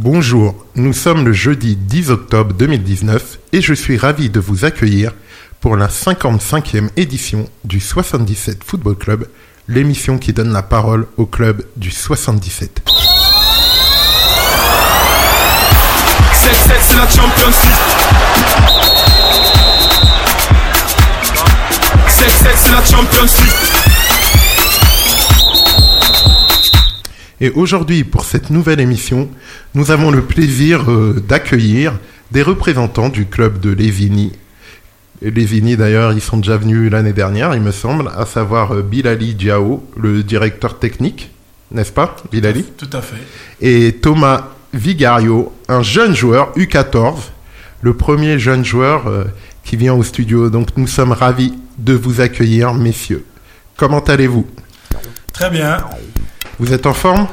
Bonjour, nous sommes le jeudi 10 octobre 2019 et je suis ravi de vous accueillir pour la 55e édition du 77 Football Club, l'émission qui donne la parole au club du 77. 7-7 c'est la Champions League 7-7 c'est la Champions League Et aujourd'hui, pour cette nouvelle émission, nous avons le plaisir euh, d'accueillir des représentants du club de Lévigny. Et Lévigny, d'ailleurs, ils sont déjà venus l'année dernière, il me semble, à savoir euh, Bilali Diao, le directeur technique, n'est-ce pas, Bilali? Tout à fait. Et Thomas Vigario, un jeune joueur U14, le premier jeune joueur euh, qui vient au studio. Donc nous sommes ravis de vous accueillir, messieurs. Comment allez-vous? Très bien. Vous êtes en forme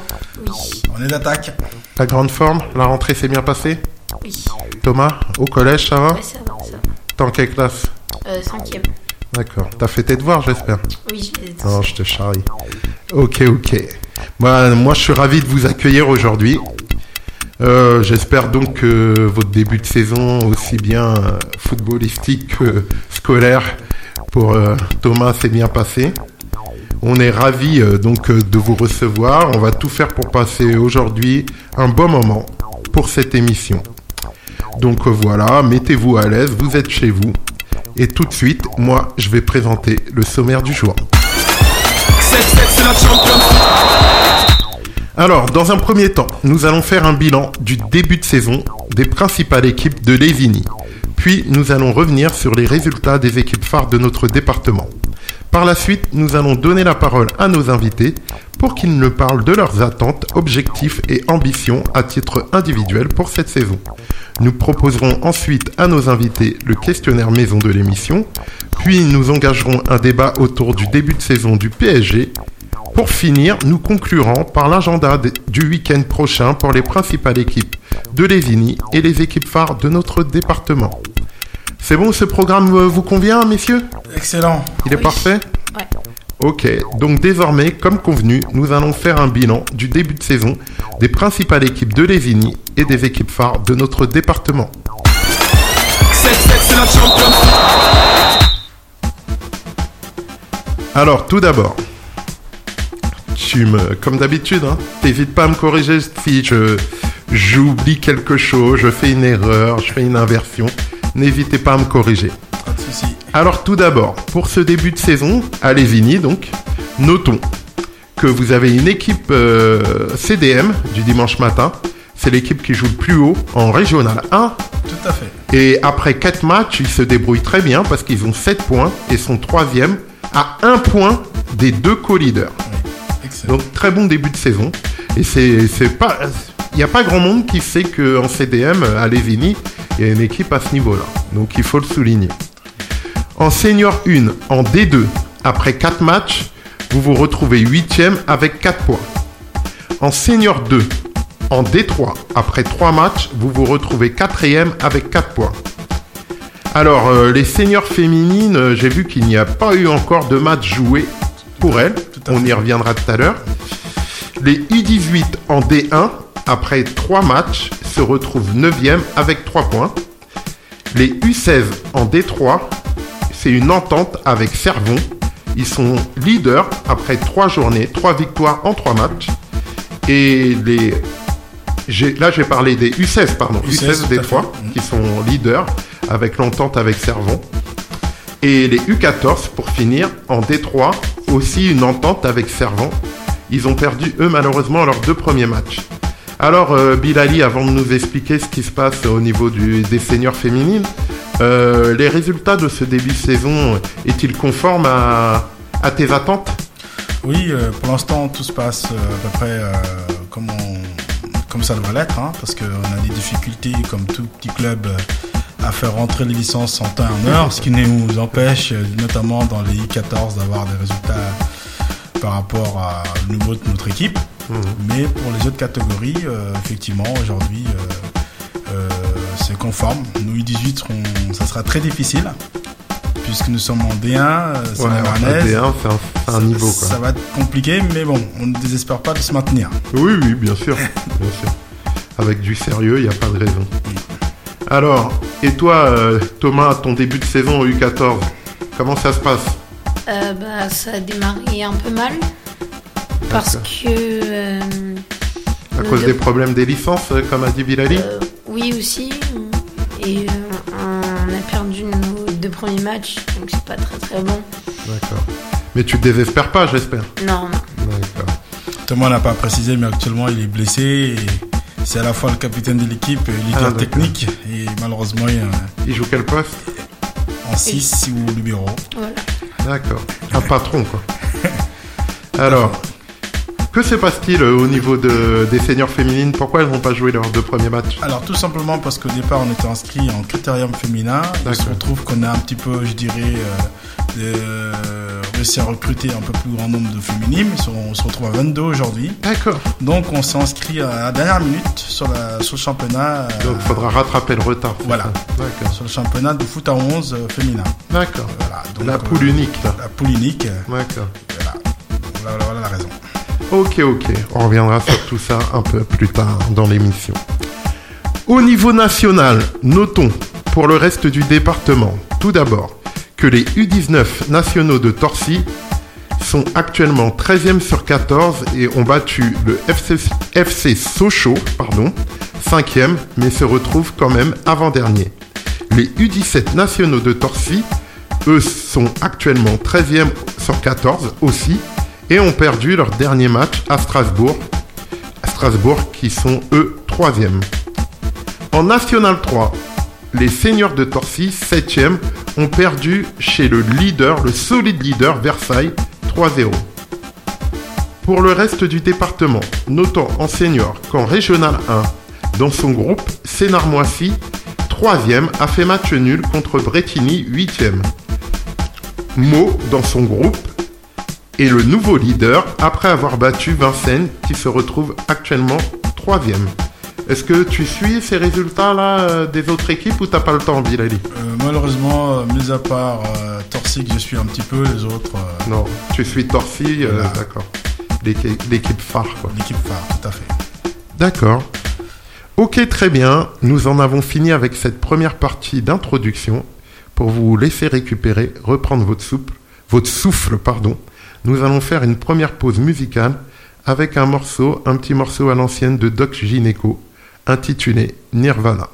On est d'attaque. La grande forme La rentrée s'est bien passée Oui, Thomas, au collège, ça va ouais, ça va, ça va. T'es en quelle classe Euh, cinquième. D'accord. T'as fait tes devoirs, j'espère Oui, je les ai tous. Non, je te charrie. Ok, ok. Moi, moi, je suis ravi de vous accueillir aujourd'hui. Euh, J'espère donc que votre début de saison, aussi bien euh, footballistique que scolaire, pour euh, Thomas, s'est bien passé. On est ravi euh, donc euh, de vous recevoir. On va tout faire pour passer aujourd'hui un bon moment pour cette émission. Donc euh, voilà, mettez-vous à l'aise, vous êtes chez vous. Et tout de suite, moi, je vais présenter le sommaire du jour. 7-7 c'est la Champions League Alors, dans un premier temps, nous allons faire un bilan du début de saison des principales équipes de Lévigny. Puis, nous allons revenir sur les résultats des équipes phares de notre département. Par la suite, nous allons donner la parole à nos invités pour qu'ils nous parlent de leurs attentes, objectifs et ambitions à titre individuel pour cette saison. Nous proposerons ensuite à nos invités le questionnaire maison de l'émission, puis nous engagerons un débat autour du début de saison du PSG pour finir, nous conclurons par l'agenda du week-end prochain pour les principales équipes de Lévigny et les équipes phares de notre département. C'est bon, ce programme euh, vous convient, messieurs? Excellent. Il est Oui. parfait? Ouais. Ok, donc désormais, comme convenu, nous allons faire un bilan du début de saison des principales équipes de Lévigny et des équipes phares de notre département. 7-7 c'est la Champions League Alors, tout d'abord, tu me, comme d'habitude, hein, t'hésites pas à me corriger si je j'oublie quelque chose, je fais une erreur, je fais une inversion. N'hésitez pas à me corriger. Pas de souci. Alors, tout d'abord, pour ce début de saison, à Lévigny, donc, notons que vous avez une équipe euh, CDM du dimanche matin. C'est l'équipe qui joue le plus haut en régional 1 Tout à fait. et après 4 matchs, ils se débrouillent très bien parce qu'ils ont 7 points et sont troisième à 1 point des deux co-leaders. Donc très bon début de saison. Et c'est pas, il n'y a pas grand monde qui sait qu'en CDM à Lévigny, il y a une équipe à ce niveau-là. Donc il faut le souligner. En senior 1, en D2, après 4 matchs, vous vous retrouvez 8e avec 4 points. En senior 2, en D3, après 3 matchs, vous vous retrouvez 4e avec 4 points. Alors, euh, les seniors féminines, euh, j'ai vu qu'il n'y a pas eu encore de match joué pour elles. On y reviendra tout à l'heure. Les U18 en D1, après 3 matchs, se retrouvent 9e avec 3 points. Les U16 en D3, c'est une entente avec Servon. Ils sont leaders après 3 journées, 3 victoires en 3 matchs. Et les là, j'ai parlé des U16, pardon, U16, U16 tout à D3, fait. qui sont leaders avec l'entente avec Servon. Et les U14, pour finir, en D3, aussi une entente avec Servon. Ils ont perdu, eux, malheureusement, leurs deux premiers matchs. Alors, euh, Bilali, avant de nous expliquer ce qui se passe au niveau des seniors féminines, euh, les résultats de ce début de saison est-il conforme à, tes attentes? Oui, euh, pour l'instant, tout se passe à peu près comme, ça devrait l'être, hein, parce qu'on a des difficultés, comme tout petit club, à faire rentrer les licences en temps et en heure, ce qui nous empêche, notamment dans les I14, d'avoir des résultats par rapport à- au niveau de notre équipe. Mais pour les autres catégories, euh, effectivement, aujourd'hui, euh, euh, c'est conforme. Nous, I18, serons- ça sera très difficile, puisque nous sommes en D1, euh, c'est Ouais, la en Marnaise. D1, c'est un, c'est un niveau, quoi. Ça va être compliqué, mais bon, on ne désespère pas de se maintenir. Oui, oui, bien sûr. bien sûr. Avec du sérieux, il n'y a pas de raison. Alors, et toi, euh, Thomas, ton début de saison au U14, comment ça se passe? Euh, bah, ça a démarré un peu mal. Parce que. euh, À le- cause des problèmes des licences, euh, comme a dit Bilali euh, oui, aussi. Et euh, on a perdu nos deux premiers matchs, donc c'est pas très très bon. D'accord. Mais tu te désespères pas, j'espère. Non, non. D'accord. Thomas n'a pas précisé, mais actuellement il est blessé. Et c'est à la fois le capitaine de l'équipe et Ah, leader d'accord. technique. Et malheureusement, il Il joue quel poste? en 6 ou libéraux. Voilà. D'accord. Un patron, quoi. Alors, que se passe-t-il euh, au niveau de, des seniors féminines? Pourquoi elles n'ont pas joué leurs deux premiers matchs? Alors tout simplement parce qu'au départ on était inscrit en critérium féminin. Il se retrouve qu'on a un petit peu, je dirais, euh, euh, réussi à recruter un peu plus grand nombre de féminines. On se retrouve à 22 aujourd'hui. D'accord. Donc on s'est inscrit à la dernière minute sur, la, sur le championnat. euh, Donc, il faudra rattraper le retard. Voilà. D'accord. sur le championnat de foot à 11 euh, féminin. D'accord. Voilà, donc, La poule unique, là. La poule unique. D'accord. Voilà. Voilà, voilà la raison. Ok, ok. On reviendra sur tout ça un peu plus tard dans l'émission. Au niveau national, notons pour le reste du département, tout d'abord, que les U19 nationaux de Torcy sont actuellement 13e sur 14 et ont battu le FC, FC Sochaux, pardon, 5e, mais se retrouvent quand même avant-dernier. Les U17 nationaux de Torcy, eux, sont actuellement 13e sur 14 aussi et ont perdu leur dernier match à Strasbourg. Strasbourg qui sont eux 3e. En National 3, les seniors de Torcy, 7e, ont perdu chez le leader, le solide leader Versailles, 3-0. Pour le reste du département, notons en senior qu'en Régional 1, dans son groupe, Sénarmoissy, 3e, a fait match nul contre Bretigny, 8e. Meaux, dans son groupe, est le nouveau leader après avoir battu Vincennes qui se retrouve actuellement 3e. Est-ce que tu suis ces résultats-là euh, des autres équipes ou t'as pas le temps, Bilali? Euh, malheureusement, euh, mis à part euh, Torcy que je suis un petit peu, les autres, euh, Non, tu suis Torcy, Voilà. d'accord. L'équi- L'équipe phare, quoi. l'équipe phare, tout à fait. D'accord. Ok, très bien. Nous en avons fini avec cette première partie d'introduction. Pour vous laisser récupérer, reprendre votre souffle, votre souffle, pardon. Nous allons faire une première pause musicale avec un morceau, un petit morceau à l'ancienne de Doc Gineco, intitulé Nirvana.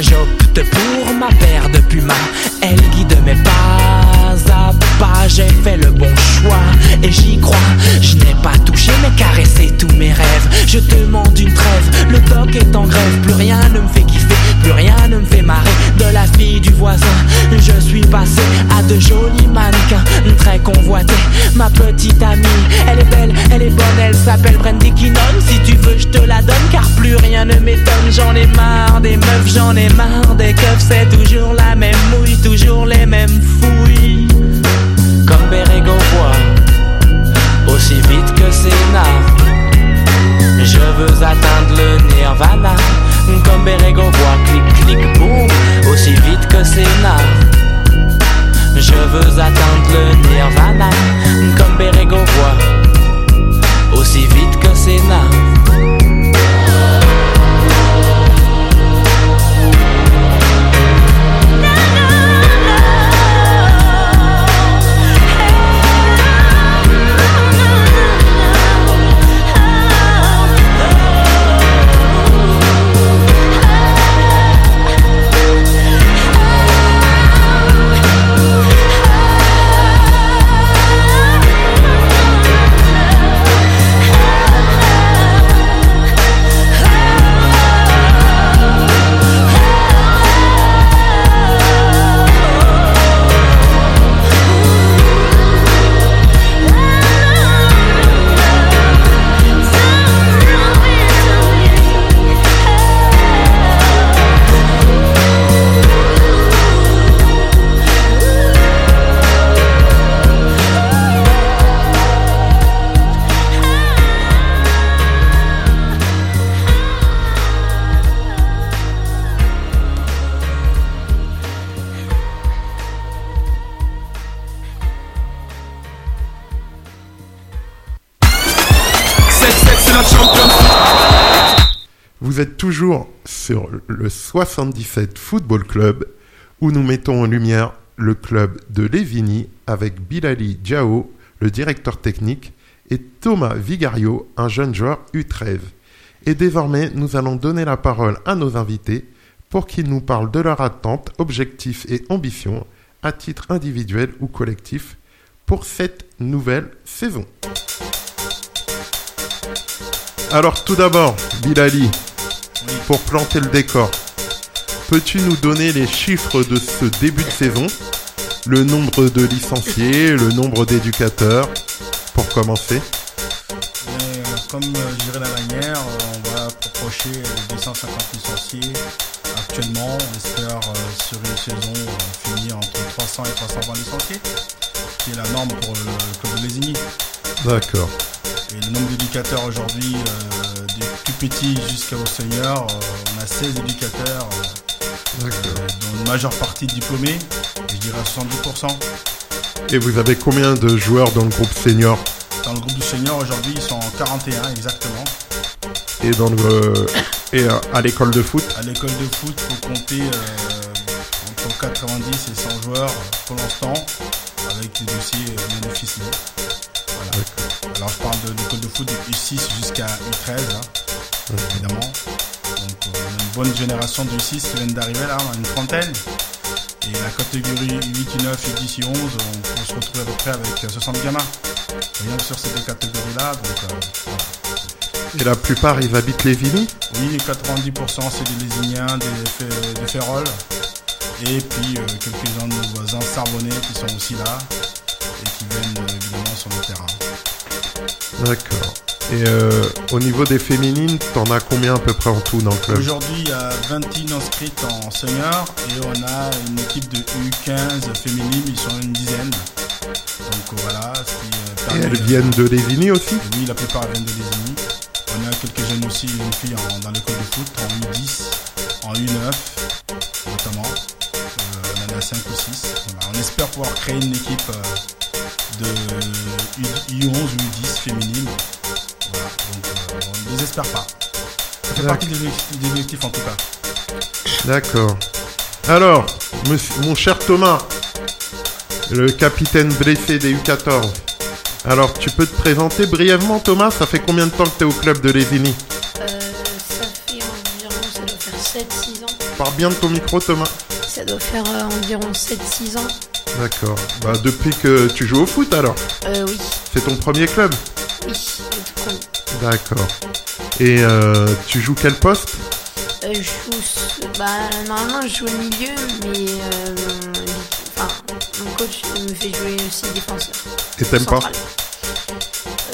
J'opte pour ma paire de pumas Elle guide mes pas à pas J'ai fait le bon choix. Et j'y crois Je n'ai pas touché mais caressé tous mes rêves. Je demande une trêve, le doc est en grève. Plus rien ne me fait kiffer, plus rien ne me fait marrer. De la fille du voisin, je suis passé à de jolis mannequins. Très convoités, ma petite amie. Elle est belle, elle est bonne, elle s'appelle Brandy Kinnon. Si car plus rien ne m'étonne. J'en ai marre des meufs, j'en ai marre des keufs. C'est toujours la même mouille, toujours les mêmes fouilles. Comme Berego voit Aussi vite que Sénat Je veux atteindre le nirvana. Comme Berego voit Clic clic boum Aussi vite que Sénat Je veux atteindre le nirvana. Comme Berego voit Aussi vite que Sénat toujours sur le 77 Football Club où nous mettons en lumière le club de Lévigny avec Bilali Diao, le directeur technique, et Thomas Vigario, un jeune joueur U13. Et désormais, nous allons donner la parole à nos invités pour qu'ils nous parlent de leurs attentes, objectifs et ambitions à titre individuel ou collectif pour cette nouvelle saison. Alors tout d'abord, Bilali, pour planter le décor, peux-tu nous donner les chiffres de ce début de saison? Le nombre de licenciés, le nombre d'éducateurs, pour commencer euh, comme euh, je dirais la manière, on va approcher les 250 licenciés. Actuellement, on espère euh, sur une saison finir entre 300 et 320 licenciés, qui est la norme pour le club de Lésigny. D'accord. Et le nombre d'éducateurs aujourd'hui, euh, des plus petits jusqu'aux seniors, euh, on a 16 éducateurs, euh, dont une majeure partie diplômés, je dirais 70%. Et vous avez combien de joueurs dans le groupe senior Dans le groupe du senior, aujourd'hui, ils sont 41 exactement. et dans le et euh, à l'école de foot À l'école de foot, il faut compter euh, entre 90 et 100 joueurs pour l'instant, avec des dossiers ficelés. Voilà. Alors je parle de l'école de foot de U6 jusqu'à U13, hein, évidemment. Donc euh, on a une bonne génération de U6 qui viennent d'arriver là, on a une trentaine. Et la catégorie 8, 9 et 10 et 11, on, on se retrouve à peu près avec 60 gamins. Rien sur ces deux catégories-là. Donc, euh, voilà. Et la plupart, ils habitent Lévigny Oui, 90% c'est des Lésiniens, des, des Féroles. Et puis euh, quelques-uns de nos voisins Sarbonnais qui sont aussi là et qui viennent euh, sur le terrain. D'accord. Et euh, au niveau des féminines, t'en as combien à peu près en tout dans le club? Aujourd'hui, il y a 21 inscrites en senior et on a une équipe de U15 féminine, ils sont une dizaine. Donc euh, voilà, ce qui euh, Et elles de- viennent de Lévigny aussi? Oui, la plupart viennent de Lésigny. On a quelques jeunes aussi, une fille en- dans l'école de foot, en U10, en U9 notamment. Euh, on en a 5 ou 6. Voilà, on espère pouvoir créer une équipe euh, de U- U11 ou U10 féminine. Voilà, donc euh, on ne désespère pas. Ça fait partie des objectifs- des objectifs en tout cas. D'accord. Alors, monsieur- mon cher Thomas, le capitaine blessé des U14. Alors, tu peux te présenter brièvement, Thomas? Ça fait combien de temps que tu es au club de Lévigny Euh, ça fait environ, ça doit faire 7-6 ans. Parle bien de ton micro, Thomas. Ça doit faire euh, environ 7-6 ans. D'accord. Bah, depuis que tu joues au foot, alors Euh, oui, C'est ton premier club oui, le tout premier. D'accord. Et euh, tu joues quel poste Euh, je joue, s- bah, normalement je joue au milieu, mais euh, mon, enfin, mon coach me fait jouer aussi défenseur. Et t'aimes pas central.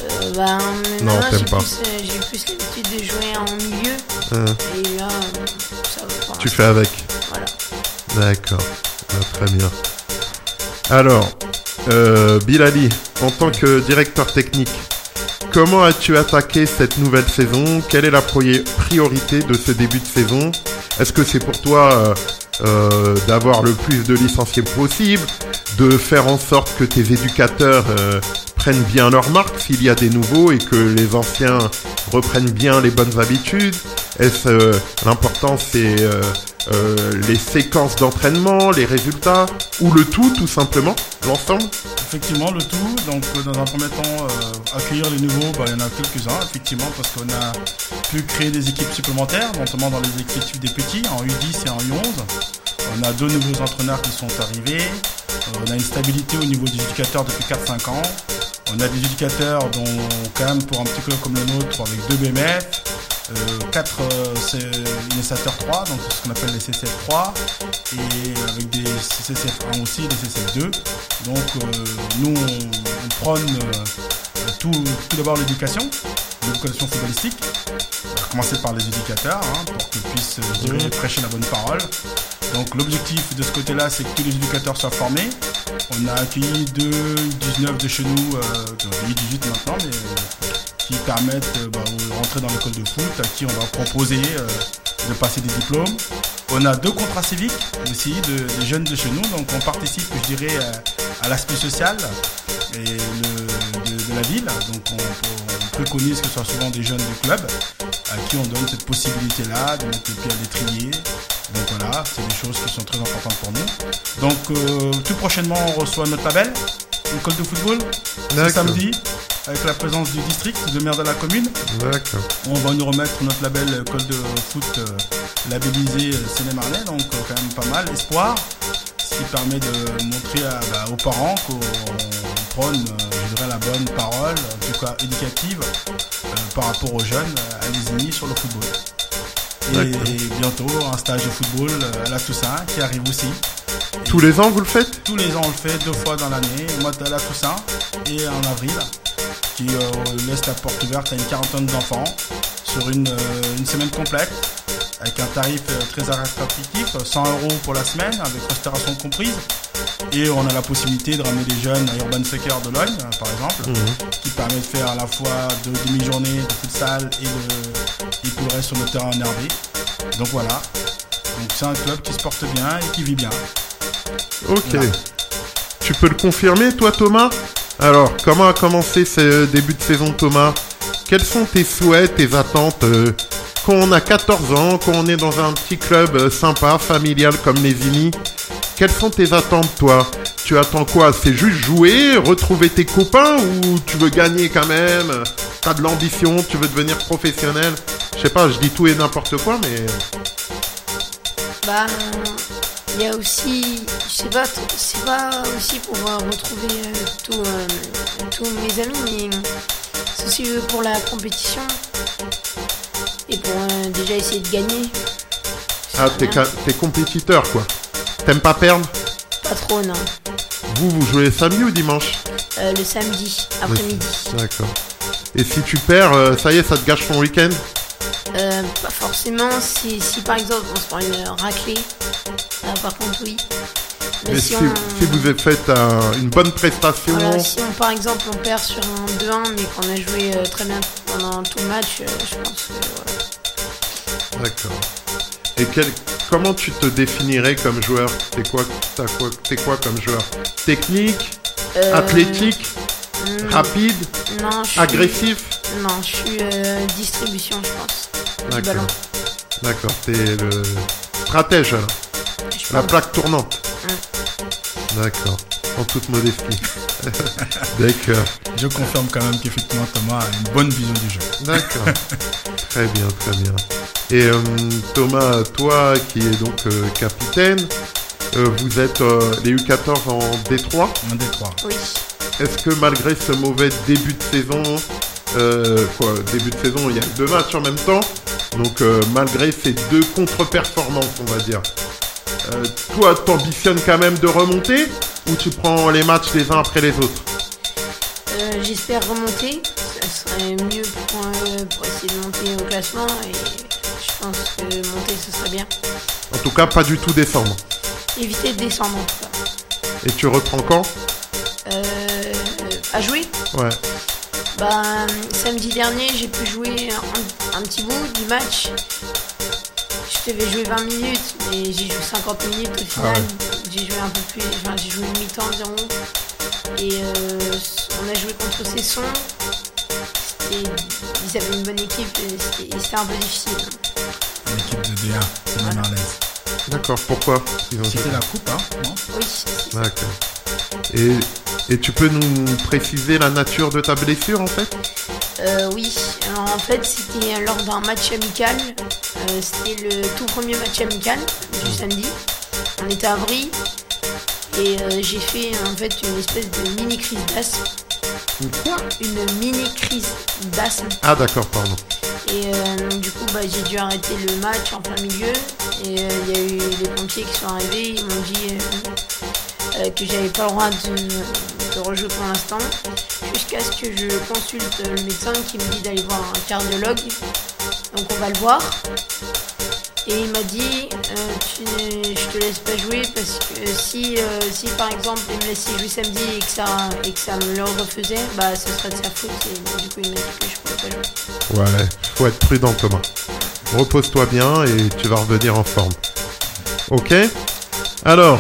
euh, bah, Non, maintenant, t'aimes j'ai pas. plus, euh, J'ai plus l'habitude de jouer en milieu, Hein, et là, euh, ça va pas. Tu fais avec Voilà. D'accord. Ah, très bien. Alors, euh, Bilali, en tant que directeur technique, comment as-tu attaqué cette nouvelle saison? Quelle est la priorité de ce début de saison? Est-ce que c'est pour toi euh, euh, d'avoir le plus de licenciés possible, de faire en sorte que tes éducateurs prennent bien leur marque s'il y a des nouveaux et que les anciens reprennent bien les bonnes habitudes? Est-ce l'important c'est euh, les séquences d'entraînement, les résultats ou le tout tout simplement, l'ensemble Effectivement, le tout. Donc, euh, dans un premier temps, euh, accueillir les nouveaux, bah, il y en a quelques-uns, effectivement, parce qu'on a pu créer des équipes supplémentaires, notamment dans les effectifs des petits, en U10 et en U11. On a deux nouveaux entraîneurs qui sont arrivés. On a une stabilité au niveau des éducateurs depuis 4-5 ans. On a des éducateurs dont, quand même, pour un petit club comme le nôtre, avec deux BMF, euh, quatre euh, C- initiateurs 3, donc ce qu'on appelle les CCF 3, et avec des CCF 1 aussi, des CCF 2. Donc euh, nous, on, on prône euh, tout, tout d'abord l'éducation, l'éducation footballistique. Va commencer par les éducateurs, hein, pour qu'ils puissent, euh, dirais, prêcher la bonne parole. Donc l'objectif de ce côté-là, c'est que tous les éducateurs soient formés. On a accueilli deux 19 de chez nous, euh, de 18 maintenant, mais euh, qui permettent euh, bah, de rentrer dans l'école de foot, à qui on va proposer euh, de passer des diplômes. On a deux contrats civiques aussi de, des jeunes de chez nous, donc on participe, je dirais, à l'aspect social et le- de, de la ville. Donc on, on préconise que ce soit souvent des jeunes du club à qui on donne cette possibilité-là de mettre le pied à l'étrier. Donc voilà, c'est des choses qui sont très importantes pour nous. Donc euh, tout prochainement, on reçoit notre label, école de football, ce samedi, avec la présence du district, de maire de la commune. On va nous remettre notre label école de foot euh, labellisé euh, Seine-et-Marnais, donc euh, quand même pas mal. Espoir, ce qui permet de montrer à- bah, aux parents qu'on prône, euh, je dirais, la bonne parole, en tout cas éducative, euh, par rapport aux jeunes euh, à Lésigny sur le football. Et, bientôt un stage de football euh, à la Toussaint qui arrive aussi. Tous les ans vous le faites? Tous les ans, on le fait deux fois dans l'année, au mois de la Toussaint et en avril, qui euh, laisse la porte ouverte à une quarantaine d'enfants sur une, euh, une semaine complète, avec un tarif euh, très attractif, 100 euros pour la semaine, avec restauration comprise. Et on a la possibilité de ramener des jeunes à Urban Soccer de Logne, euh, par exemple, qui permet de faire à la fois deux demi-journées de futsal et, de, et tout le reste sur le terrain énervé. Donc voilà. Donc c'est un club qui se porte bien et qui vit bien. Ok. Voilà. Tu peux le confirmer, toi, Thomas? Alors, comment a commencé ce début de saison, Thomas? Quels sont tes souhaits, tes attentes euh, quand on a 14 ans, quand on est dans un petit club euh, sympa, familial comme les Unis? Quelles sont tes attentes, toi? Tu attends quoi? C'est juste jouer, retrouver tes copains ou tu veux gagner quand même? T'as de l'ambition, tu veux devenir professionnel? Je sais pas, je dis tout et n'importe quoi, mais... Bah, Il y a aussi, je sais pas, c'est pas aussi pour retrouver euh, tous, euh, tous mes amis, mais c'est aussi euh, pour la compétition et pour déjà essayer de gagner. Ah, t'es, compétiteur, quoi. T'aimes pas perdre? Pas trop, non. Vous, vous jouez samedi ou dimanche? Euh, le samedi après-midi. D'accord. Et si tu perds, ça y est, ça te gâche ton week-end? Euh, pas forcément. Si, si par exemple on se prend une raclée, là par contre oui. Mais Mais si, si, on, si vous avez fait un- une bonne prestation, voilà, si on par exemple on perd sur un 2-1 mais qu'on a joué euh, très bien pendant tout le match, euh, je pense que voilà. D'accord. Et quel, comment tu te définirais comme joueur? T'es quoi, quoi, quoi comme joueur? Technique, Euh, athlétique, hmm, rapide, Non, je suis, agressif? Non, je suis distribution, je pense. D'accord. D'accord, t'es le stratège alors. La plaque tournante. D'accord. En toute modestie. D'accord. Je confirme quand même qu'effectivement Thomas a une bonne vision du jeu. D'accord. très bien, très bien. Et euh, Thomas, toi qui es donc euh, capitaine, euh, vous êtes euh, les U14 en D3. Un des trois. Oui. Est-ce que malgré ce mauvais début de saison, euh, quoi, début de saison, il y a deux matchs en même temps, donc euh, malgré ces deux contre-performances, on va dire, euh, toi, t'ambitionnes quand même de remonter ou tu prends les matchs les uns après les autres? Euh, J'espère remonter. Ça serait mieux pour, euh, pour essayer de monter au classement et je pense que monter ce serait bien. En tout cas, pas du tout descendre. Éviter de descendre en tout cas. Et tu reprends quand? Euh, à jouer Ouais. Bah, samedi dernier, j'ai pu jouer un, un petit bout du match. Je devais jouer 20 minutes, mais j'ai joué 50 minutes au final. J'ai joué un peu plus, enfin, j'ai joué une mi-temps environ. Et euh, on a joué contre Cesson. C'était- Ils avaient une bonne équipe et c'était- et un peu difficile. L'équipe de D1, c'est Voilà. D'accord, pourquoi? Ils ont C'était la coupe, hein non? Oui, D'accord. Et, et tu peux nous préciser la nature de ta blessure en fait? Euh, oui, alors en fait c'était lors d'un match amical. Euh, c'était le tout premier match amical du samedi. On était à Brie et euh, j'ai fait en fait une espèce de mini crise d'asthme. Quoi? Une mini crise d'asthme. Ah d'accord, pardon. Et euh, donc, du coup bah, j'ai dû arrêter le match en plein milieu. Et il y a eu les pompiers qui sont arrivés. Ils m'ont dit que j'avais pas le droit de, de rejouer pour l'instant. Jusqu'à ce que je consulte le médecin qui me dit d'aller voir un cardiologue. Donc on va le voir. Et il m'a dit euh, je te laisse pas jouer parce que si, euh, si par exemple il me laissait jouer samedi et que ça, et que ça me le refaisait, bah ça serait de sa faute. Et du coup il m'a dit que je pouvais pas jouer. Ouais, faut être prudent Thomas. Repose-toi bien et tu vas revenir en forme. Ok? Alors,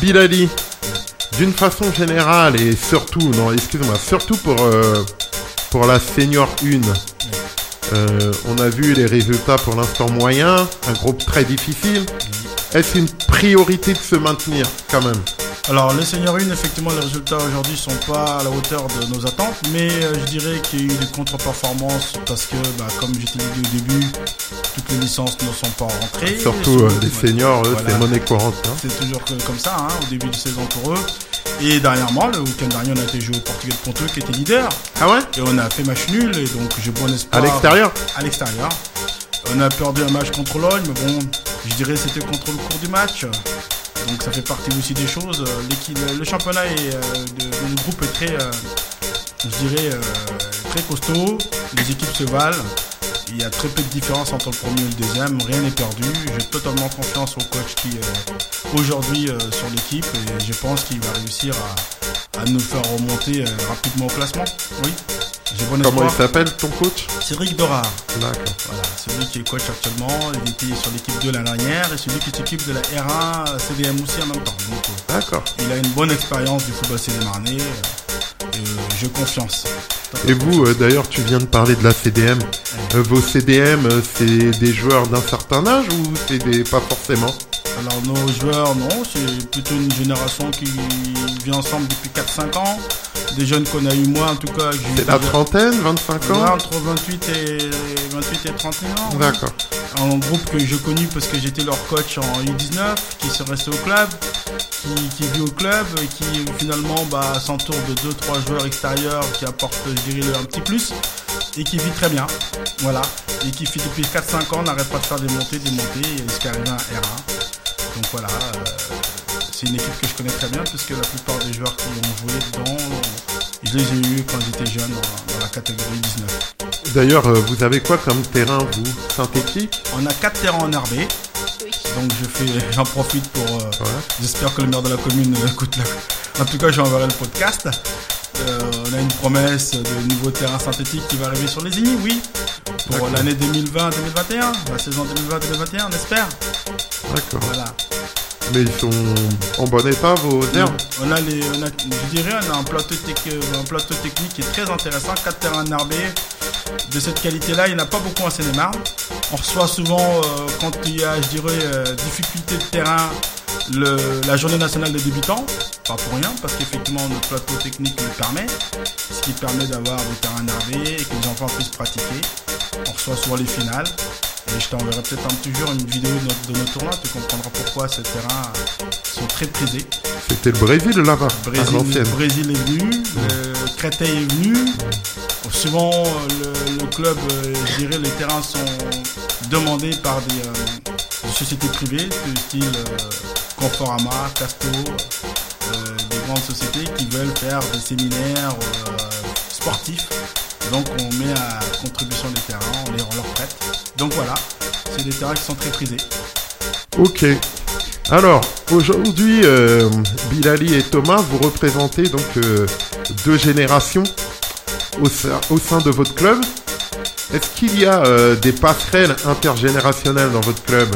Bilali, d'une façon générale et surtout, non, excuse-moi, surtout pour, euh, pour la Senior 1, euh, on a vu les résultats pour l'instant moyens, un groupe très difficile. Est-ce une priorité de se maintenir quand même? Alors, les Seigneurs 1, effectivement, les résultats aujourd'hui sont pas à la hauteur de nos attentes, mais euh, je dirais qu'il y a eu des contre-performances parce que, bah, comme je dit au début, toutes les licences ne sont pas rentrées. Surtout Sur- euh, les seniors, eux, Voilà. c'est monnaie courante. hein. C'est toujours que- comme ça, hein, au début de saison pour eux. Et dernièrement, le week-end dernier, on a été joué au Portugais de Ponteux qui était leader. Ah ouais? Et on a fait match nul, et donc j'ai bon espoir. À l'extérieur? À l'extérieur. On a perdu un match contre Logne, mais bon, je dirais c'était contre le cours du match. Donc ça fait partie aussi des choses. L'équipe- le championnat est, euh, de, groupe est très, euh, je dirais, euh, très costaud. Les équipes se valent. Il y a très peu de différence entre le premier et le deuxième. Rien n'est perdu. J'ai totalement confiance au coach qui est aujourd'hui euh, sur l'équipe et je pense qu'il va réussir à, à nous faire remonter euh, rapidement au classement. Oui. Bon Comment il s'appelle ton coach Cédric Dorard. D'accord. Voilà, celui qui est coach actuellement, il était sur l'équipe 2 l'année dernière et celui qui s'occupe de la R1 CDM aussi en même temps. Euh, D'accord. il a une bonne expérience du football euh, et euh, j'ai confiance. Et vous, euh, d'ailleurs, tu viens de parler de la CDM. Euh, vos CDM, c'est des joueurs d'un certain âge ou c'est des pas forcément Alors nos joueurs, non, c'est plutôt une génération qui vit ensemble depuis 4-5 ans. Des jeunes qu'on a eu moi en tout cas. j'ai C'est la trentaine, 25 Ouais, ans entre 28 et, 28 et 31 ans. D'accord. un groupe que je connais parce que j'étais leur coach en U19, qui sont restés au club, qui, qui vit au club, et qui finalement bah, s'entoure de 2-3 joueurs extérieurs qui apportent, je dirais, un petit plus, et qui vit très bien. Voilà. Et qui fait depuis 4-5 ans, n'arrête pas de faire des montées, des montées, et jusqu'à arriver à un R1. Donc voilà, euh, c'est une équipe que je connais très bien, puisque la plupart des joueurs qui ont joué dedans, je les ai eus quand j'étais jeune dans, dans la catégorie 19. D'ailleurs, euh, vous avez quoi comme terrain, vous? Synthétique On a 4 terrains en RB. Oui. Donc je fais, j'en profite pour. euh, Ouais. J'espère que le maire de la commune euh, écoute la. En tout cas, j'enverrai le podcast. Euh, on a une promesse de nouveau terrain synthétique qui va arriver sur les INI, oui. Pour l'année 2020-2021, la saison 2020-2021, on espère. D'accord. Voilà. Mais ils sont en bon état, vos herbes On a les, on a, je dirais, on a un plateau, tec- euh, un plateau technique qui est très intéressant. 4 terrains RB de cette qualité-là, il n'y en a pas beaucoup en Seine-et-Marne. On reçoit souvent, euh, quand il y a, je dirais, euh, difficulté de terrain, le, la journée nationale des débutants. Pas pour rien, parce qu'effectivement, notre plateau technique le permet. Ce qui permet d'avoir des terrains RB et que les enfants puissent pratiquer. On reçoit souvent les finales. Et je t'enverrai peut-être un petit jour une vidéo de, notre- de nos tournois. Tu comprendras pourquoi ces terrains euh, sont très prisés. C'était le Brésil là-bas, Brésil. Brésil est venu, le Créteil est venu. Souvent, euh, le, le club, euh, je dirais, les terrains sont demandés par des, euh, des sociétés privées, de style euh, Conforama, Casto, euh, des grandes sociétés qui veulent faire des séminaires euh, sportifs. Donc, on met à contribution les terrains, on, les, on leur prête. Donc voilà, c'est des terrains qui sont très prisés. Ok. Alors, aujourd'hui, euh, Bilali et Thomas, vous représentez donc euh, deux générations au, sein- au sein de votre club. Est-ce qu'il y a euh, des passerelles intergénérationnelles dans votre club?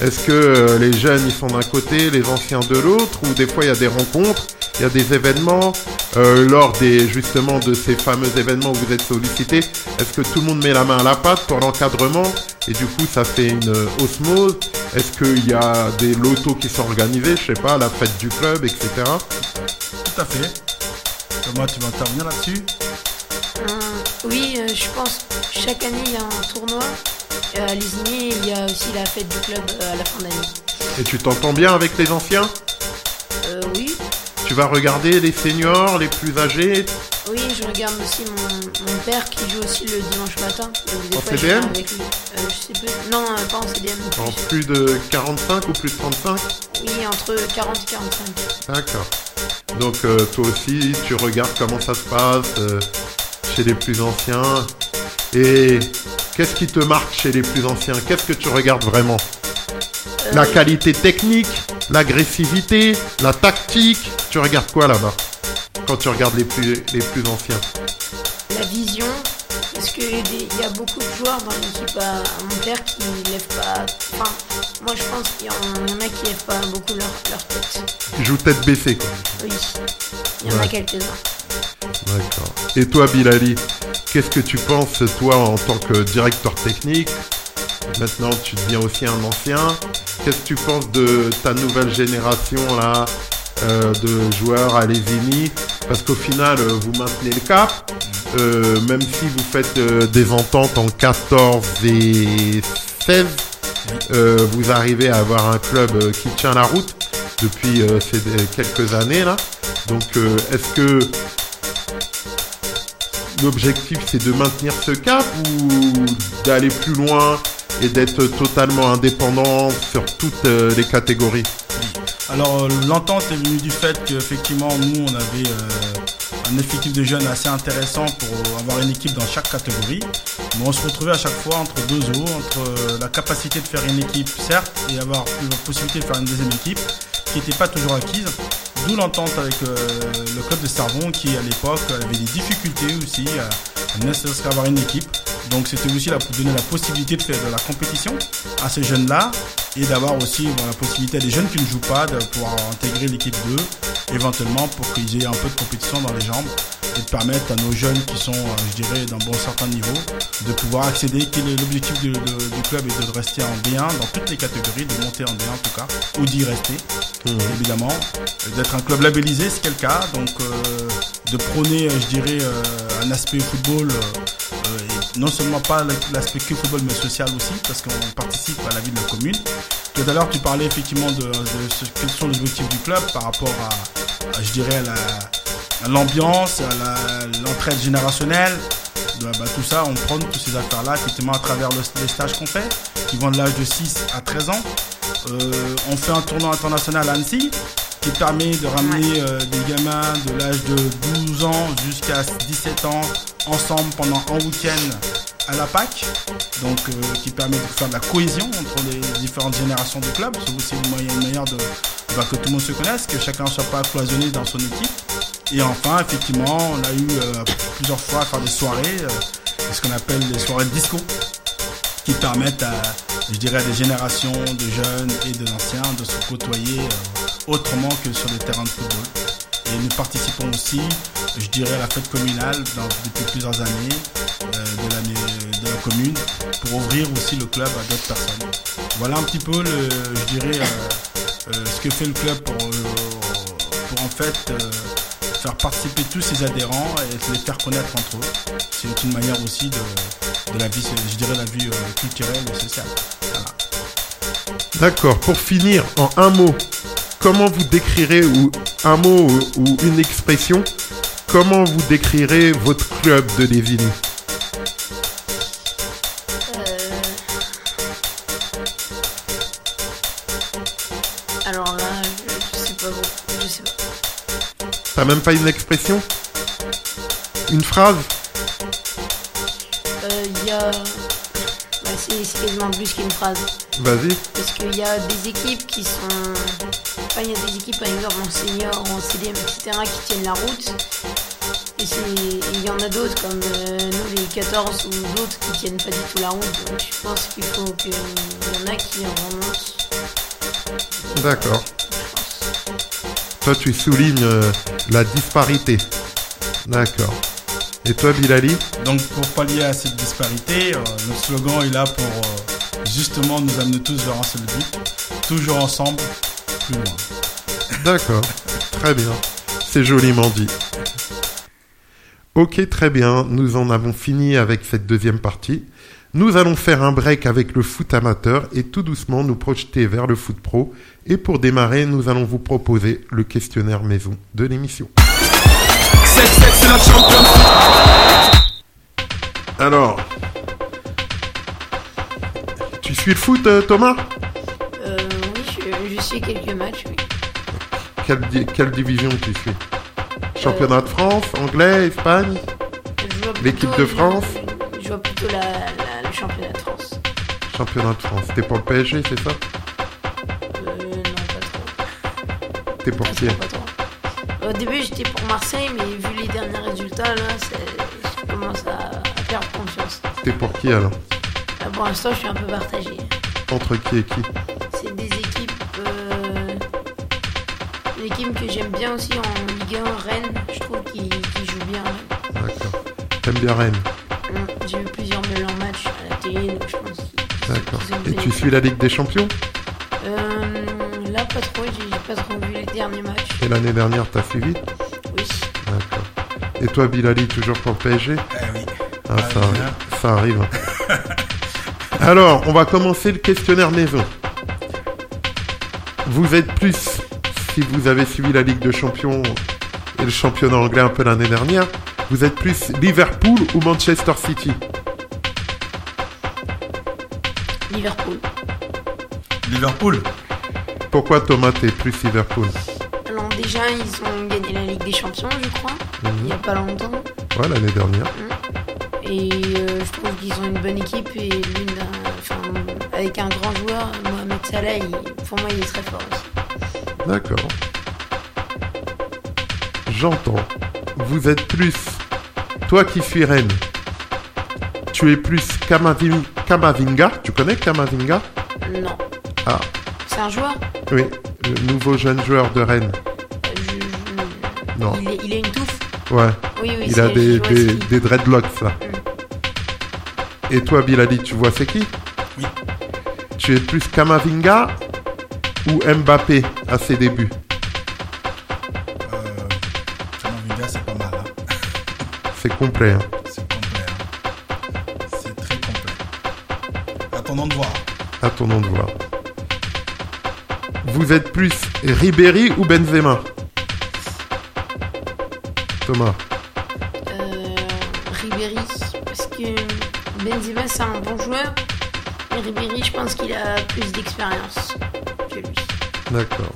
Est-ce que euh, les jeunes ils sont d'un côté, les anciens de l'autre, ou des fois il y a des rencontres, il y a des événements euh, lors des justement de ces fameux événements où vous êtes sollicité Est-ce que tout le monde met la main à la pâte pour l'encadrement? Et du coup ça fait une osmose. Est-ce qu'il y a des lotos qui sont organisés, je sais pas, la fête du club, etc. Tout à fait. Thomas, tu vas intervenir là-dessus oui, euh, je pense chaque année il y a un tournoi. À Lésigné, il y a aussi la fête du club euh, à la fin d'année. Et tu t'entends bien avec les anciens? Euh, oui, Tu vas regarder les seniors, les plus âgés? Oui, je regarde aussi mon, mon père qui joue aussi le dimanche matin. Donc des En fois, CDM? viens avec lui. Euh, je sais pas. Non, pas en CDM. en plus. plus de 45 ou plus de 35 Oui, entre 40 et 45. D'accord. Donc euh, toi aussi, tu regardes comment ça se passe euh, chez les plus anciens. Et qu'est-ce qui te marque chez les plus anciens? Qu'est-ce que tu regardes vraiment? La Euh, qualité technique, l'agressivité, la tactique. Tu regardes quoi là-bas? Quand tu regardes les plus, les plus anciens? La vision. Parce qu'il y a beaucoup de joueurs dans l'équipe à, à mon père qui lèvent pas. Enfin, moi je pense qu'il y, en il y en a qui lèvent pas beaucoup leur, leur tête. Tu joues tête baissée quoi. Oui, il y en Ouais. a quelques-uns. D'accord. Et toi, Bilali, qu'est-ce que tu penses, toi, en tant que directeur technique Maintenant, tu deviens aussi un ancien. Qu'est-ce que tu penses de ta nouvelle génération, là, euh, de joueurs à Lévigny Parce qu'au final, euh, vous maintenez le cap. Euh, même si vous faites des ententes en 14 et 16, euh, vous arrivez à avoir un club qui tient la route depuis ces quelques années, là. Donc, est-ce que l'objectif c'est de maintenir ce cap ou d'aller plus loin et d'être totalement indépendant sur toutes euh, les catégories? Alors euh, l'entente est venue du fait qu'effectivement nous on avait euh, un effectif de jeunes assez intéressant pour avoir une équipe dans chaque catégorie. Mais on se retrouvait à chaque fois entre deux eaux, entre la capacité de faire une équipe certes et avoir la possibilité de faire une deuxième équipe qui n'était pas toujours acquise. D'où l'entente avec euh, le club de Sarvon qui à l'époque avait des difficultés aussi à, ne serait-ce qu'avoir une équipe. Donc c'était aussi pour donner la possibilité de faire de la compétition à ces jeunes-là et d'avoir aussi la possibilité à des jeunes qui ne jouent pas de pouvoir intégrer l'équipe 2 éventuellement pour qu'ils aient un peu de compétition dans les jambes et de permettre à nos jeunes qui sont, euh, je dirais, d'un bon certain niveau de pouvoir accéder. Quel est l'objectif du, club est de rester en B1 dans toutes les catégories, de monter en B1 en tout cas, ou d'y rester évidemment, Euh, d'être un club labellisé, c'est quel cas, donc euh, de prôner, euh, je dirais, euh, un aspect football euh, non seulement pas l'aspect que football, mais social aussi, parce qu'on participe à la vie de la commune. Tout à l'heure, tu parlais effectivement de, ce, quels sont les objectifs du club par rapport à, je dirais, à l'ambiance, à l'entraide générationnelle. Bah, tout ça, on prend toutes ces affaires-là, effectivement, à travers les stages qu'on fait, qui vont de l'âge de 6 à 13 ans. Euh, on fait un tournoi international à Annecy, qui permet de ramener euh, des gamins de l'âge de 12 ans jusqu'à 17 ans ensemble pendant un week-end à la PAC, donc euh, qui permet de faire de la cohésion entre les différentes générations du club. C'est aussi une manière de, bah, que tout le monde se connaisse, que chacun ne soit pas cloisonné dans son équipe. Et enfin, effectivement, on a eu euh, plusieurs fois à faire des soirées, ce qu'on appelle les soirées de disco, qui permettent à, je dirais, à des générations de jeunes et d'anciens de se côtoyer autrement que sur les terrains de football. Et nous participons aussi, je dirais, à la fête communale depuis plusieurs années euh, de, la commune pour ouvrir aussi le club à d'autres personnes. Voilà un petit peu, le, je dirais, euh, euh, ce que fait le club pour, pour en fait faire participer tous ses adhérents et les faire connaître entre eux. C'est une manière aussi de, la vie, je dirais, la vie culturelle et sociale. D'accord. Pour finir, en un mot, comment vous décrirez, ou un mot ou une expression, comment vous décrirez votre club de Lévigny T'as même pas une expression Une phrase euh, Il y a... Bah, c'est quasiment plus qu'une phrase. Vas-y. Parce qu'il y a des équipes qui sont il y a des équipes, par exemple en senior en CDM, etc., qui tiennent la route. Et il y en a d'autres, comme euh, nous, les 14 ou d'autres, qui tiennent pas du tout la route. Donc je pense qu'il faut qu'il y en a qui remontent. D'accord. Toi, tu soulignes euh, la disparité. D'accord. Et toi, Bilali Donc, pour pallier à cette disparité, euh, notre slogan est là pour justement nous amener tous vers un seul but. Toujours ensemble, D'accord, très bien. C'est joliment dit. Ok, très bien. Nous en avons fini avec cette deuxième partie. Nous allons faire un break avec le foot amateur et tout doucement nous projeter vers le foot pro. Et pour démarrer, nous allons vous proposer le questionnaire maison de l'émission. Alors, tu suis le foot, euh, Thomas? Quelques matchs, oui. Quelle, division tu suis? Championnat de France, anglais, Espagne? L'équipe de France? Je vois plutôt France. Championnat de France. T'es pour le PSG, c'est ça euh, Non, pas trop. T'es pour qui Au début, j'étais pour Marseille, mais vu les derniers résultats, là, je commence à, perdre confiance. T'es pour qui alors euh, Pour l'instant, je suis un peu partagé. Entre qui et qui C'est des équipe que j'aime bien aussi en Ligue 1, Rennes. Je trouve qu'ils jouent bien. D'accord. T'aimes bien Rennes J'ai vu plusieurs de leurs matchs à la télé, donc je pense. D'accord. Et tu suis la Ligue des Champions euh, Là, pas trop. J'ai pas trop vu les derniers matchs. Et l'année dernière, t'as suivi Oui. D'accord. Et toi, Bilali, toujours pour le PSG Eh oui. Ah, ça, ça arrive. Alors, on va commencer le questionnaire maison. Vous êtes plus si vous avez suivi la Ligue de Champions et le championnat anglais un peu l'année dernière, vous êtes plus Liverpool ou Manchester City? Liverpool. Liverpool Pourquoi Thomas t'es plus Liverpool? Alors déjà ils ont gagné la Ligue des Champions je crois, mhm. il n'y a pas longtemps. Ouais l'année dernière. Mhm. Et euh, je trouve qu'ils ont une bonne équipe et l'une avec un grand joueur, Mohamed Salah, pour moi il est très fort aussi. D'accord. J'entends. Vous êtes plus. Toi qui suis reine. Tu es plus Kamavinga. Tu connais Kamavinga? Non. Ah. C'est un joueur? Oui, le nouveau jeune joueur de Rennes. Non. Il est, une touffe? Ouais. Oui, oui, Il a des, des, dreadlocks là. Mm. Et toi, Bilali, tu vois c'est qui? Oui. Tu es plus Kamavinga ou Mbappé à ses débuts? Euh, c'est pas mal. C'est complet. Hein. C'est complet. Hein. Attendons de voir. Attendons de voir. Vous êtes plus Ribéry ou Benzema? Thomas. Euh, Ribéry, parce que Benzema c'est un bon joueur, mais Ribéry je pense qu'il a plus d'expérience que lui. D'accord.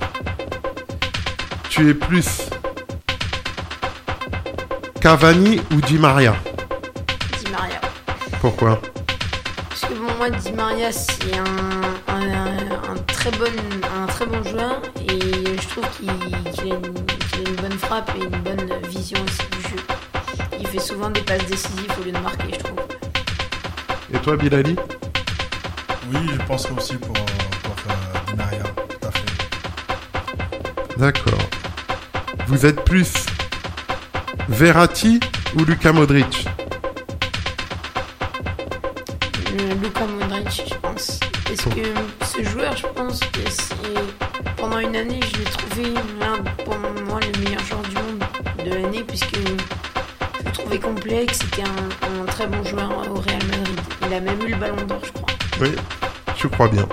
Tu es plus Cavani ou Di Maria? Di Maria. Pourquoi? Moi, Di Maria, c'est un, un- un très bon, un très bon joueur et je trouve qu'il a, une- qu'il a une bonne frappe et une bonne vision aussi du jeu. Il fait souvent des passes décisives au lieu de marquer, je trouve. Et toi, Bilali? Oui, je penserais aussi pour, pour euh, Di Maria, tout à fait. D'accord. Vous êtes plus Verratti ou Luka Modric? Modric, je pense. Parce que ce joueur, je pense que c'est. Pendant une année, je l'ai trouvé l'un, pour moi, le meilleur joueur du monde de l'année, puisque je le trouvais complet, que c'était un, un très bon joueur au Real Madrid. Il a même eu le ballon d'or, je crois. Oui, je crois bien.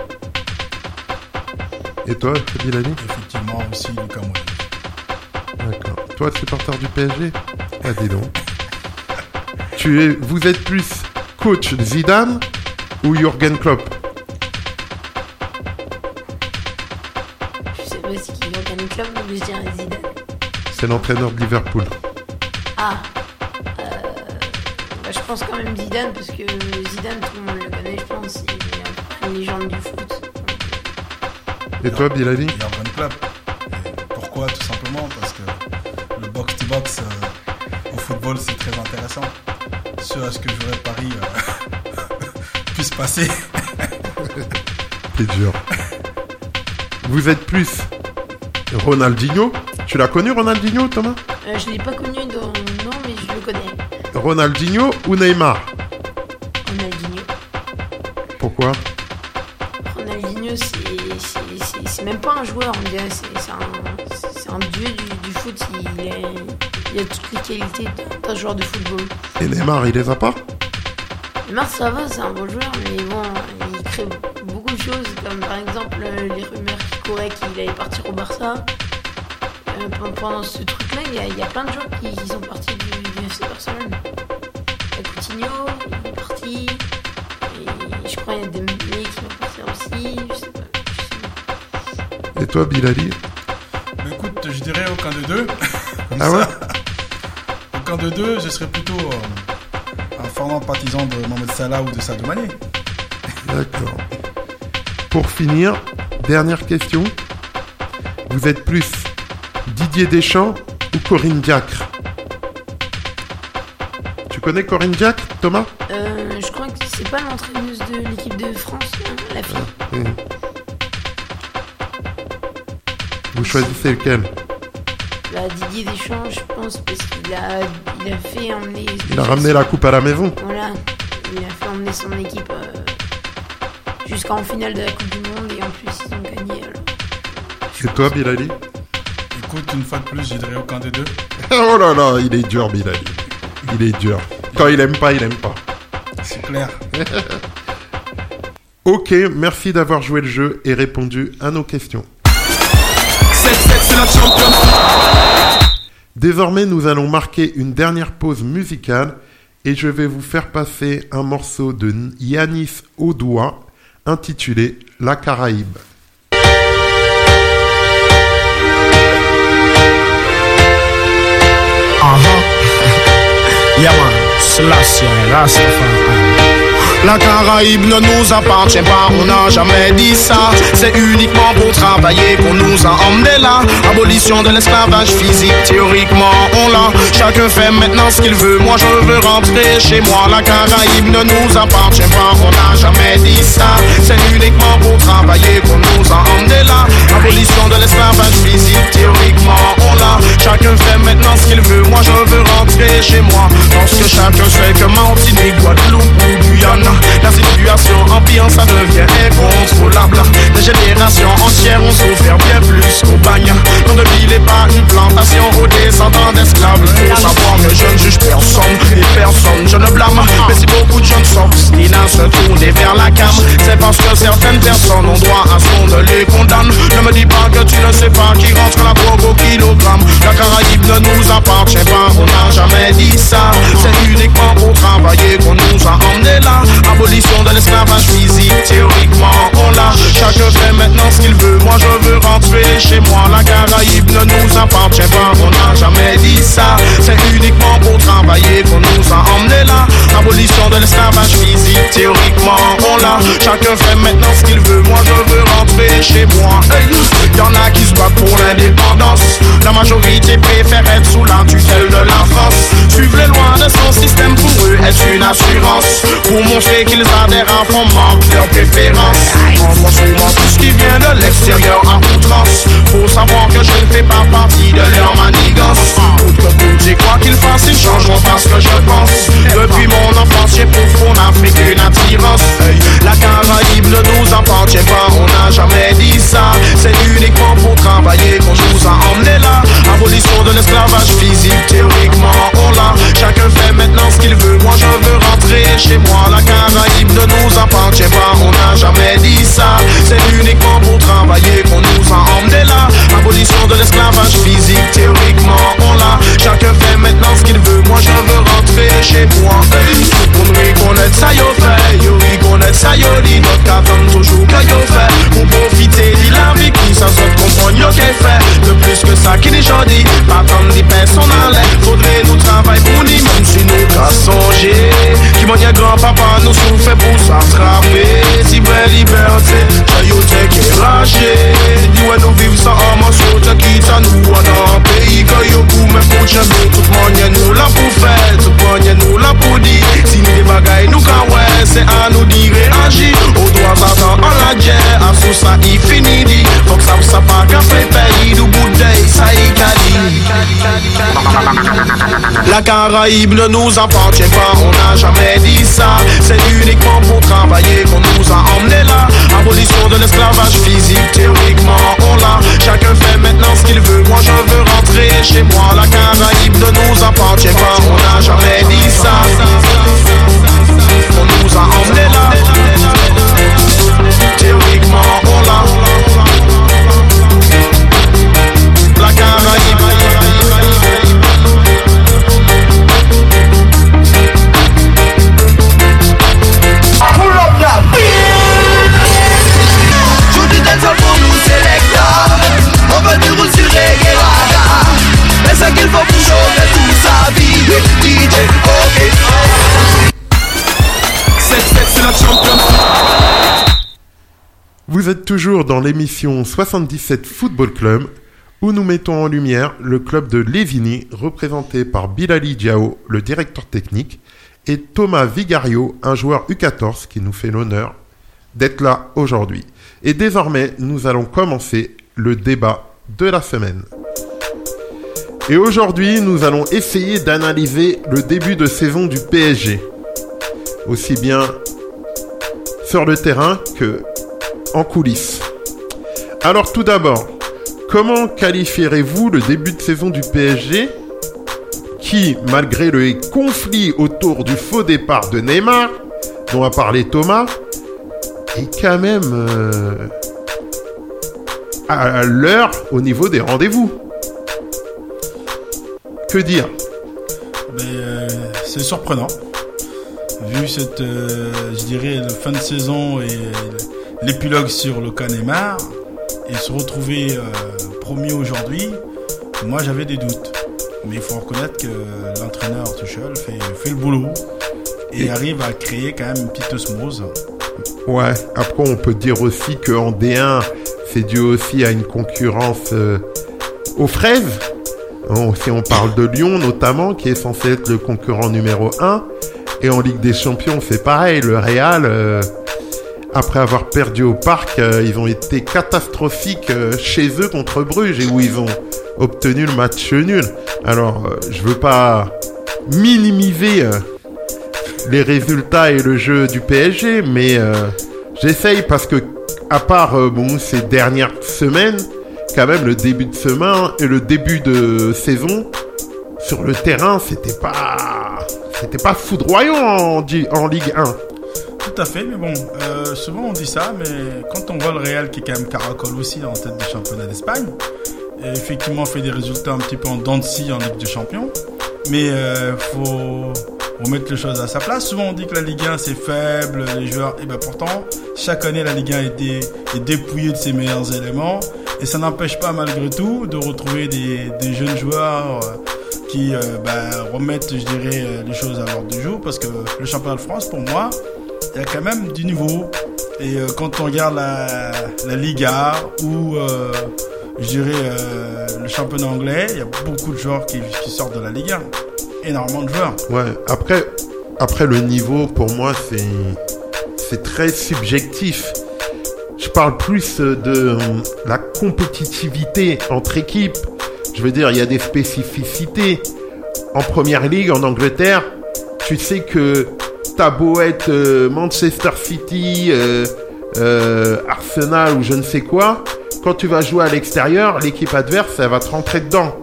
Et toi, Bilali Effectivement, aussi Lucas Modric. D'accord. Toi, supporter du PSG Ah, dis donc. Tu es, vous êtes plus coach Zidane ou Jürgen Klopp Je sais pas si qui gagne le club, donc je dirais Zidane. C'est l'entraîneur de Liverpool. Ah euh, bah, Je pense quand même Zidane, parce que Zidane, tout le monde le connaît, je pense. Il est un peu une légende du foot. Et toi, Bilali Jurgen Klopp. Et pourquoi Tout simplement? Parce que le box-to-box euh, au football, c'est très intéressant. Ce à ce que jouerait Paris euh, puisse passer. C'est dur. Vous êtes plus Ronaldinho Tu l'as connu, Ronaldinho, Thomas? Euh, je l'ai pas connu dans non, mais je le connais. Ronaldinho ou Neymar? Ronaldinho. Pourquoi? Ronaldinho, c'est- même pas un joueur, on dirait. C'est un, dieu du, du foot. Il, est- il a toutes les qualités d'un joueur de football. Et Neymar, il les a pas? Neymar, ça va, c'est un bon joueur, mais bon, il crée beaucoup de choses, comme par exemple euh, les rumeurs qui couraient qu'il allait partir au Barça. Euh, pen- pendant ce truc-là, il y, a- il y a plein de joueurs qui, qui sont partis du, du FC Barcelone. Il y a Coutinho, il est parti. Et je crois qu'il y a des mecs qui vont partir aussi. Je sais pas. je sais pas. Et toi, Bilali? Mais écoute, je dirais aucun de deux. Comme Ah ouais? Aucun de deux, je serais plutôt euh, fervent partisan de Mohamed Salah ou de Sadio Mané. D'accord. Pour finir, dernière question. Vous êtes plus Didier Deschamps ou Corinne Diacre? Tu connais Corinne Diacre, Thomas? Euh, je crois que c'est pas l'entraîneuse de l'équipe de France, hein, la fille. Oui. Vous choisissez lequel? Bah, Didier Deschamps, je pense, parce qu'il a, il a fait emmener. Il a ramené la coupe à la maison. Voilà, il a fait emmener son équipe euh, jusqu'en finale de la Coupe du Monde et en plus ils ont gagné. Alors. Et toi, Bilali? Écoute, une fois de plus, je dirais aucun des deux. Oh là là, il est dur, Bilali. Il est dur. Quand il aime pas, il aime pas. C'est clair. Ok, merci d'avoir joué le jeu et répondu à nos questions. C'est, c'est, c'est la Champions Désormais, nous allons marquer une dernière pause musicale et je vais vous faire passer un morceau de Yanis Odoua intitulé La Caraïbe. Rastafari. La Caraïbe ne nous appartient pas, on n'a jamais dit ça. C'est uniquement pour travailler qu'on nous a emmenés là. Abolition de l'esclavage physique, théoriquement on l'a. Chacun fait maintenant ce qu'il veut. Moi je veux rentrer chez moi. La Caraïbe ne nous appartient pas, on n'a jamais dit ça. C'est uniquement pour travailler qu'on nous a emmenés là. Abolition de l'esclavage physique, théoriquement on l'a. Chacun fait maintenant ce qu'il veut. Moi je veux rentrer chez moi. Parce que chacun sait que Martinique, Guadeloupe ou Guyane. La situation empire, ça devient incontrôlable. Des générations entières ont souffert bien plus qu'on bagne. Nom de ville n'est pas une plantation aux descendants d'esclaves. Il faut savoir que je ne juge personne et personne je ne blâme. Mais si beaucoup de jeunes s'obstinent à se tourner vers la cam, c'est parce que certaines personnes ont droit à ce qu'on ne les condamne. Ne me dis pas que tu ne sais pas qui rentre la drogue au kilogramme. La Caraïbe ne nous appartient pas, on n'a jamais dit ça. C'est uniquement pour travailler qu'on nous a emmenés là. Abolition de l'esclavage physique, théoriquement on l'a. Chacun fait maintenant ce qu'il veut. Moi je veux rentrer chez moi. La Caraïbe ne nous appartient pas. On n'a jamais dit ça. C'est uniquement pour travailler qu'on nous a emmenés là. Abolition de l'esclavage physique, théoriquement on l'a. Chacun fait maintenant ce qu'il veut. Moi je veux rentrer chez moi. Y'en a qui se battent pour l'indépendance. La majorité préfère être sous la tutelle de la France. Suivre les lois de son système pour eux est une assurance. Pour montrer qu'ils adhèrent à fond manque. En transformant tout ce qui vient de l'extérieur à outrance. Faut savoir que je ne fais pas partie de leur manigance. J'ai quoi qu'ils fassent, ils changeront parce que je pense. Depuis mon enfance, j'ai pour en Afrique une attirance. La Caraïbe ne nous appartient pas, on n'a jamais dit ça. C'est uniquement pour travailler qu'on nous a emmenés là. Abolition de l'esclavage physique, théoriquement on l'a. Chacun fait maintenant ce qu'il veut. Moi je veux rentrer chez moi. La Caraïbe ne nous appartient pas, on n'a jamais dit ça. C'est uniquement pour travailler qu'on nous a emmenés là. Abolition de l'esclavage physique, théoriquement on l'a. Chacun fait maintenant ce qu'il veut. Moi je veux rentrer chez moi. Hey, pour nous reconnaître ça yo fait, yo reconnaître ça yo dit. Notre qu'attend toujours que yo fait. Pour profiter de la vie qui ça se comprendre yo qu'est fait. De plus que ça qui n'est jodi. Pas comme des personnes en l'air. Faudrait nous travailler pour nous même si nous qu'à songer. Qui m'a grand-papa nous souffre pour s'attraper. Si vraie liberté, j'ai t'es qui raché. Dis ouais nous vivons ça en morceaux, te quitte à nous dans un pays que yo pour me foutre jamais. Tout le nous là pour faire, tout le nous là pour dire. Si nous des bagailles nous qu'à ouais, c'est à nous La Caraïbe ne nous appartient pas, on n'a jamais dit ça. C'est uniquement pour travailler qu'on nous a emmenés là. Abolition de l'esclavage physique, théoriquement on l'a. Chacun fait maintenant ce qu'il veut. Moi je veux rentrer chez moi. La Caraïbe ne nous appartient pas, on n'a jamais dit ça. On nous a emmenés là. Théoriquement on l'a. Vous êtes toujours dans l'émission 77 Football Club où nous mettons en lumière le club de Lévigny représenté par Bilali Diao, le directeur technique, et Thomas Vigario, un joueur U14 qui nous fait l'honneur d'être là aujourd'hui. Et désormais, nous allons commencer le débat de la semaine. Et aujourd'hui, nous allons essayer d'analyser le début de saison du PSG. Aussi bien sur le terrain que coulisses. Alors tout d'abord, comment qualifierez-vous le début de saison du PSG qui, malgré le conflit autour du faux départ de Neymar, dont a parlé Thomas, est quand même euh, à l'heure au niveau des rendez-vous? Que dire? Mais euh, c'est surprenant. Vu cette, euh, je dirais, fin de saison et l'épilogue sur le cas Neymar, et se retrouver euh, promis aujourd'hui, moi j'avais des doutes. Mais il faut reconnaître que l'entraîneur Tuchel fait, fait le boulot et, Et- arrive à créer quand même une petite osmose. Ouais, après on peut dire aussi qu'en D1, c'est dû aussi à une concurrence euh, aux fraises. Bon, si on parle de Lyon notamment, qui est censé être le concurrent numéro 1. Et en Ligue des Champions, c'est pareil. Le Real, euh, après avoir perdu au parc, euh, ils ont été catastrophiques euh, chez eux contre Bruges et où ils ont obtenu le match nul. Alors, euh, je veux pas minimiser euh, les résultats et le jeu du PSG, mais j'essaye parce que, à part ces dernières semaines, quand même le début de semaine et le début de saison sur le terrain, c'était pas, c'était pas foudroyant en Ligue 1. À fait, mais bon, euh, souvent on dit ça, mais quand on voit le Real qui est quand même caracole aussi en tête du championnat d'Espagne, effectivement fait des résultats un petit peu en dents de scie en Ligue des Champions, mais euh, faut remettre les choses à sa place. Souvent on dit que la Ligue 1 c'est faible, les joueurs, et ben pourtant chaque année la Ligue 1 est, dé- est dépouillée de ses meilleurs éléments et ça n'empêche pas malgré tout de retrouver des, jeunes joueurs euh, qui euh, bah, remettent, je dirais, les choses à l'ordre du jour parce que le championnat de France pour moi il y a quand même du niveau. Et euh, quand on regarde la, Liga ou euh, je dirais euh, le championnat anglais, il y a beaucoup de joueurs qui, sortent de la Ligue 1. Énormément de joueurs. Ouais, après, après le niveau, pour moi, c'est, très subjectif. Je parle plus de la compétitivité entre équipes. Je veux dire, il y a des spécificités. En première ligue, en Angleterre, tu sais que t'as beau être euh, Manchester City, euh, euh, Arsenal ou je ne sais quoi, quand tu vas jouer à l'extérieur, l'équipe adverse, elle va te rentrer dedans.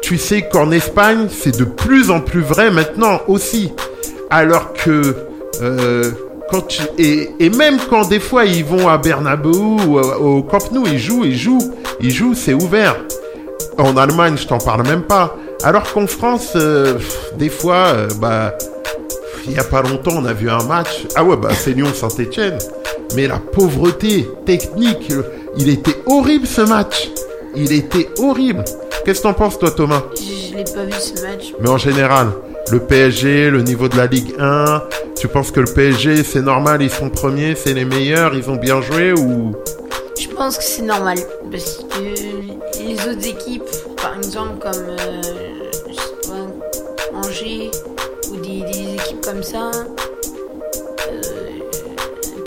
Tu sais qu'en Espagne, c'est de plus en plus vrai maintenant aussi. Alors que et, même quand des fois ils vont à Bernabeu ou au, Camp Nou, ils jouent, ils jouent, ils jouent, c'est ouvert. En Allemagne, je t'en parle même pas. Alors qu'en France, des fois, bah, il y a pas longtemps, on a vu un match. Ah ouais, bah c'est Lyon-Saint-Etienne. Mais la pauvreté technique, il était horrible ce match. Il était horrible. Qu'est-ce que t'en penses, toi, Thomas? Je, je l'ai pas vu ce match. Mais en général, le PSG, le niveau de la Ligue 1, tu penses que le PSG, c'est normal, ils sont premiers, c'est les meilleurs, ils ont bien joué ou... Je pense que c'est normal parce que les autres équipes, par exemple comme euh, je sais pas, Angers comme ça, euh,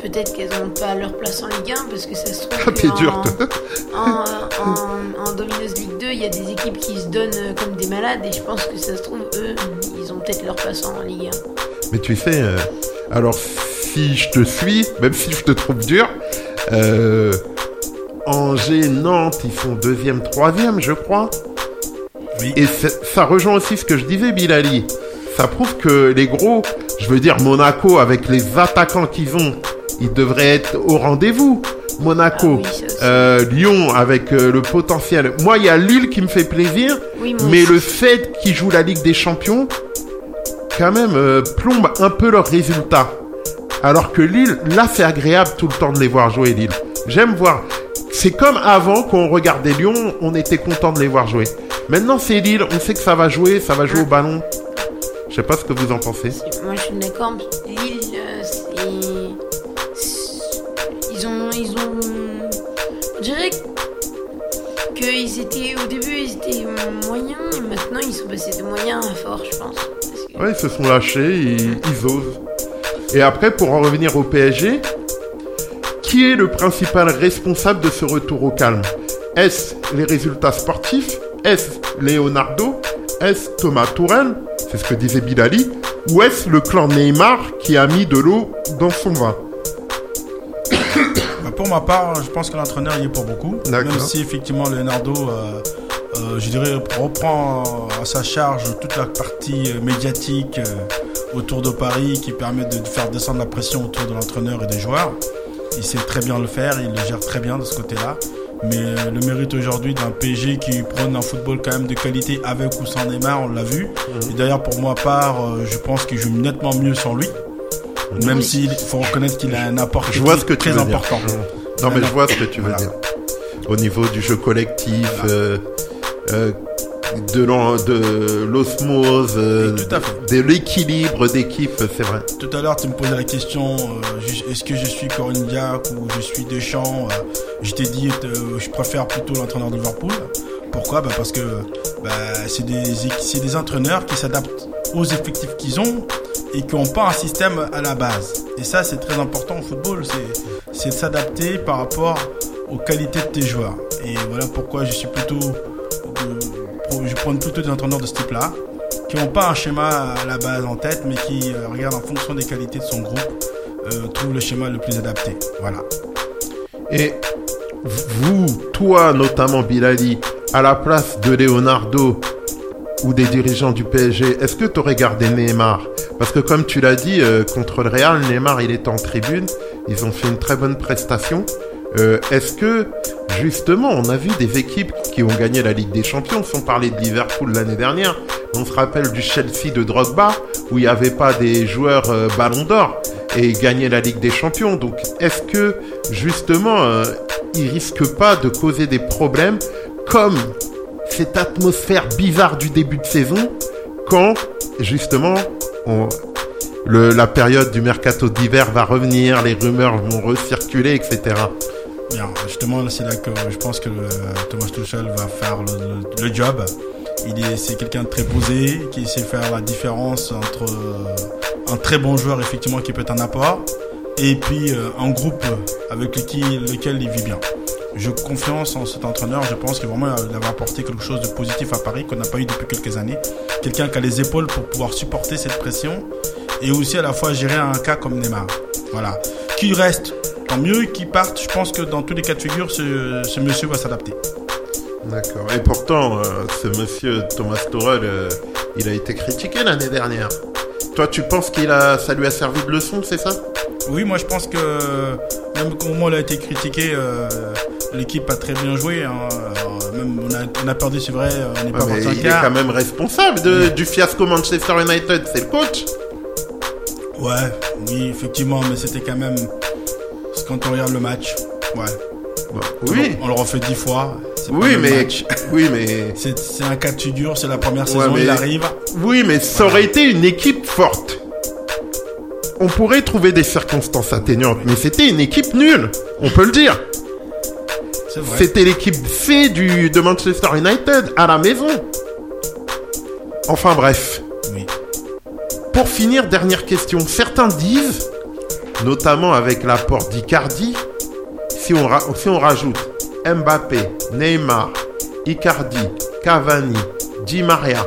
peut-être qu'elles n'ont pas leur place en Ligue 1 parce que ça se trouve Ah, que dur, en, toi. en, en, en Domino's League 2, il y a des équipes qui se donnent euh, comme des malades et je pense que ça se trouve eux, ils ont peut-être leur place en Ligue 1. Mais tu sais, euh, alors si je te suis, même si je te trouve dur, euh, Angers, Nantes, ils sont deuxième, troisième, je crois. Oui. Et ça rejoint aussi ce que je disais, Bilali. Ça prouve que les gros, je veux dire Monaco, avec les attaquants qu'ils ont, ils devraient être au rendez-vous. Monaco, Ah oui. Euh, Lyon, avec euh, le potentiel. Moi, il y a Lille qui me fait plaisir, Oui, mais aussi. le fait qu'ils jouent la Ligue des Champions, quand même, euh, plombe un peu leurs résultats. Alors que Lille, là, c'est agréable tout le temps de les voir jouer, Lille. J'aime voir. C'est comme avant, quand on regardait Lyon, on était content de les voir jouer. Maintenant, c'est Lille, on sait que ça va jouer, ça va jouer au ballon. Je sais pas ce que vous en pensez. Moi je suis d'accord. Lille, euh, Ils ont. Ils ont. Je dirais qu'ils étaient. Au début, ils étaient moyens et maintenant ils sont passés de moyens à forts, je pense. Que- Ouais, ils se sont lâchés, ils, ils osent. Et après, pour en revenir au PSG, qui est le principal responsable de ce retour au calme? Est-ce les résultats sportifs? Est-ce Leonardo? Est-ce Thomas Tourel C'est ce que disait Bilali. Ou est-ce le clan Neymar qui a mis de l'eau dans son vin Bah, pour ma part, je pense que l'entraîneur y est pour beaucoup. Même si effectivement Leonardo, euh, euh, je dirais, reprend à sa charge toute la partie euh, médiatique euh, autour de Paris qui permet de faire descendre la pression autour de l'entraîneur et des joueurs. Il sait très bien le faire, il le gère très bien de ce côté-là. Mais euh, le mérite aujourd'hui d'un PSG qui prône un football quand même de qualité avec ou sans Neymar, on l'a vu. Et d'ailleurs, pour moi part, euh, je pense qu'il joue nettement mieux sans lui. Même Oui. s'il faut reconnaître qu'il a un apport Je vois ce que tu très veux dire. important. Non, mais je vois ce que tu veux Voilà. dire. Au niveau du jeu collectif, euh, euh, de l'osmose, de l'équilibre d'équipe, c'est vrai. Tout à l'heure, tu me posais la question euh, est-ce que je suis Corinne ou je suis Deschamps euh, Je t'ai dit euh, je préfère plutôt l'entraîneur de Liverpool. Pourquoi? Bah Parce que bah, c'est des, des entraîneurs qui s'adaptent aux effectifs qu'ils ont et qui n'ont pas un système à la base. Et ça, c'est très important au football c'est- c'est de s'adapter par rapport aux qualités de tes joueurs. Et voilà pourquoi je suis plutôt. Je prends plutôt des entraîneurs de ce type-là qui n'ont pas un schéma à la base en tête, mais qui euh, regardent en fonction des qualités de son groupe, euh, trouvent le schéma le plus adapté. Voilà. Et vous, toi notamment Bilali, à la place de Leonardo ou des dirigeants du PSG, est-ce que tu aurais gardé Neymar? Parce que comme tu l'as dit, euh, contre le Real, Neymar il était en tribune, ils ont fait une très bonne prestation. Euh, Est-ce que, justement, on a vu des équipes qui ont gagné la Ligue des Champions, sans parler de Liverpool l'année dernière, on se rappelle du Chelsea de Drogba, où il n'y avait pas des joueurs euh, ballon d'or, et gagner la Ligue des Champions. Donc, est-ce que, justement, euh, ils risquent pas de causer des problèmes comme cette atmosphère bizarre du début de saison, quand, justement, la période du mercato d'hiver va revenir, les rumeurs vont recirculer, etc. Bien, justement, c'est là que je pense que euh, Thomas Tuchel va faire le, job. Il est, c'est quelqu'un de très posé, qui sait faire la différence entre euh, un très bon joueur, effectivement, qui peut être un apport, et puis euh, un groupe avec lequel, il vit bien. Je confiance en cet entraîneur. Je pense que vraiment il va apporter quelque chose de positif à Paris qu'on n'a pas eu depuis quelques années. Quelqu'un qui a les épaules pour pouvoir supporter cette pression et aussi à la fois gérer un cas comme Neymar. Voilà. Qui reste, tant mieux. Qui parte, je pense que dans tous les cas de figure, ce, ce monsieur va s'adapter. D'accord. Et pourtant, euh, ce monsieur Thomas Tuchel, euh, il a été critiqué l'année dernière. Toi, tu penses qu'il a, ça lui a servi de leçon, c'est ça? Oui, moi je pense que même au moment où il a été critiqué, euh, l'équipe a très bien joué. hein. Alors, même on, a, on a perdu, c'est vrai, on n'est Ouais, pas parti il est quand même responsable de- du fiasco Manchester United, c'est le coach? Ouais, oui, effectivement, mais c'était quand même. Quand on regarde le match, ouais. Oui, On le refait dix fois. oui, mais, match. oui, mais, C'est un cas de figure, c'est la première Ouais, saison, mais- il arrive. oui, mais ça aurait été une équipe forte. On pourrait trouver des circonstances atténuantes, mais c'était une équipe nulle. On peut le dire. C'était l'équipe C du, de Manchester United à la maison. Enfin bref. Oui. Pour finir, dernière question. Certains disent, notamment avec l'apport d'Icardi, si on, ra- si on rajoute Mbappé, Neymar, Icardi, Cavani, Di Maria,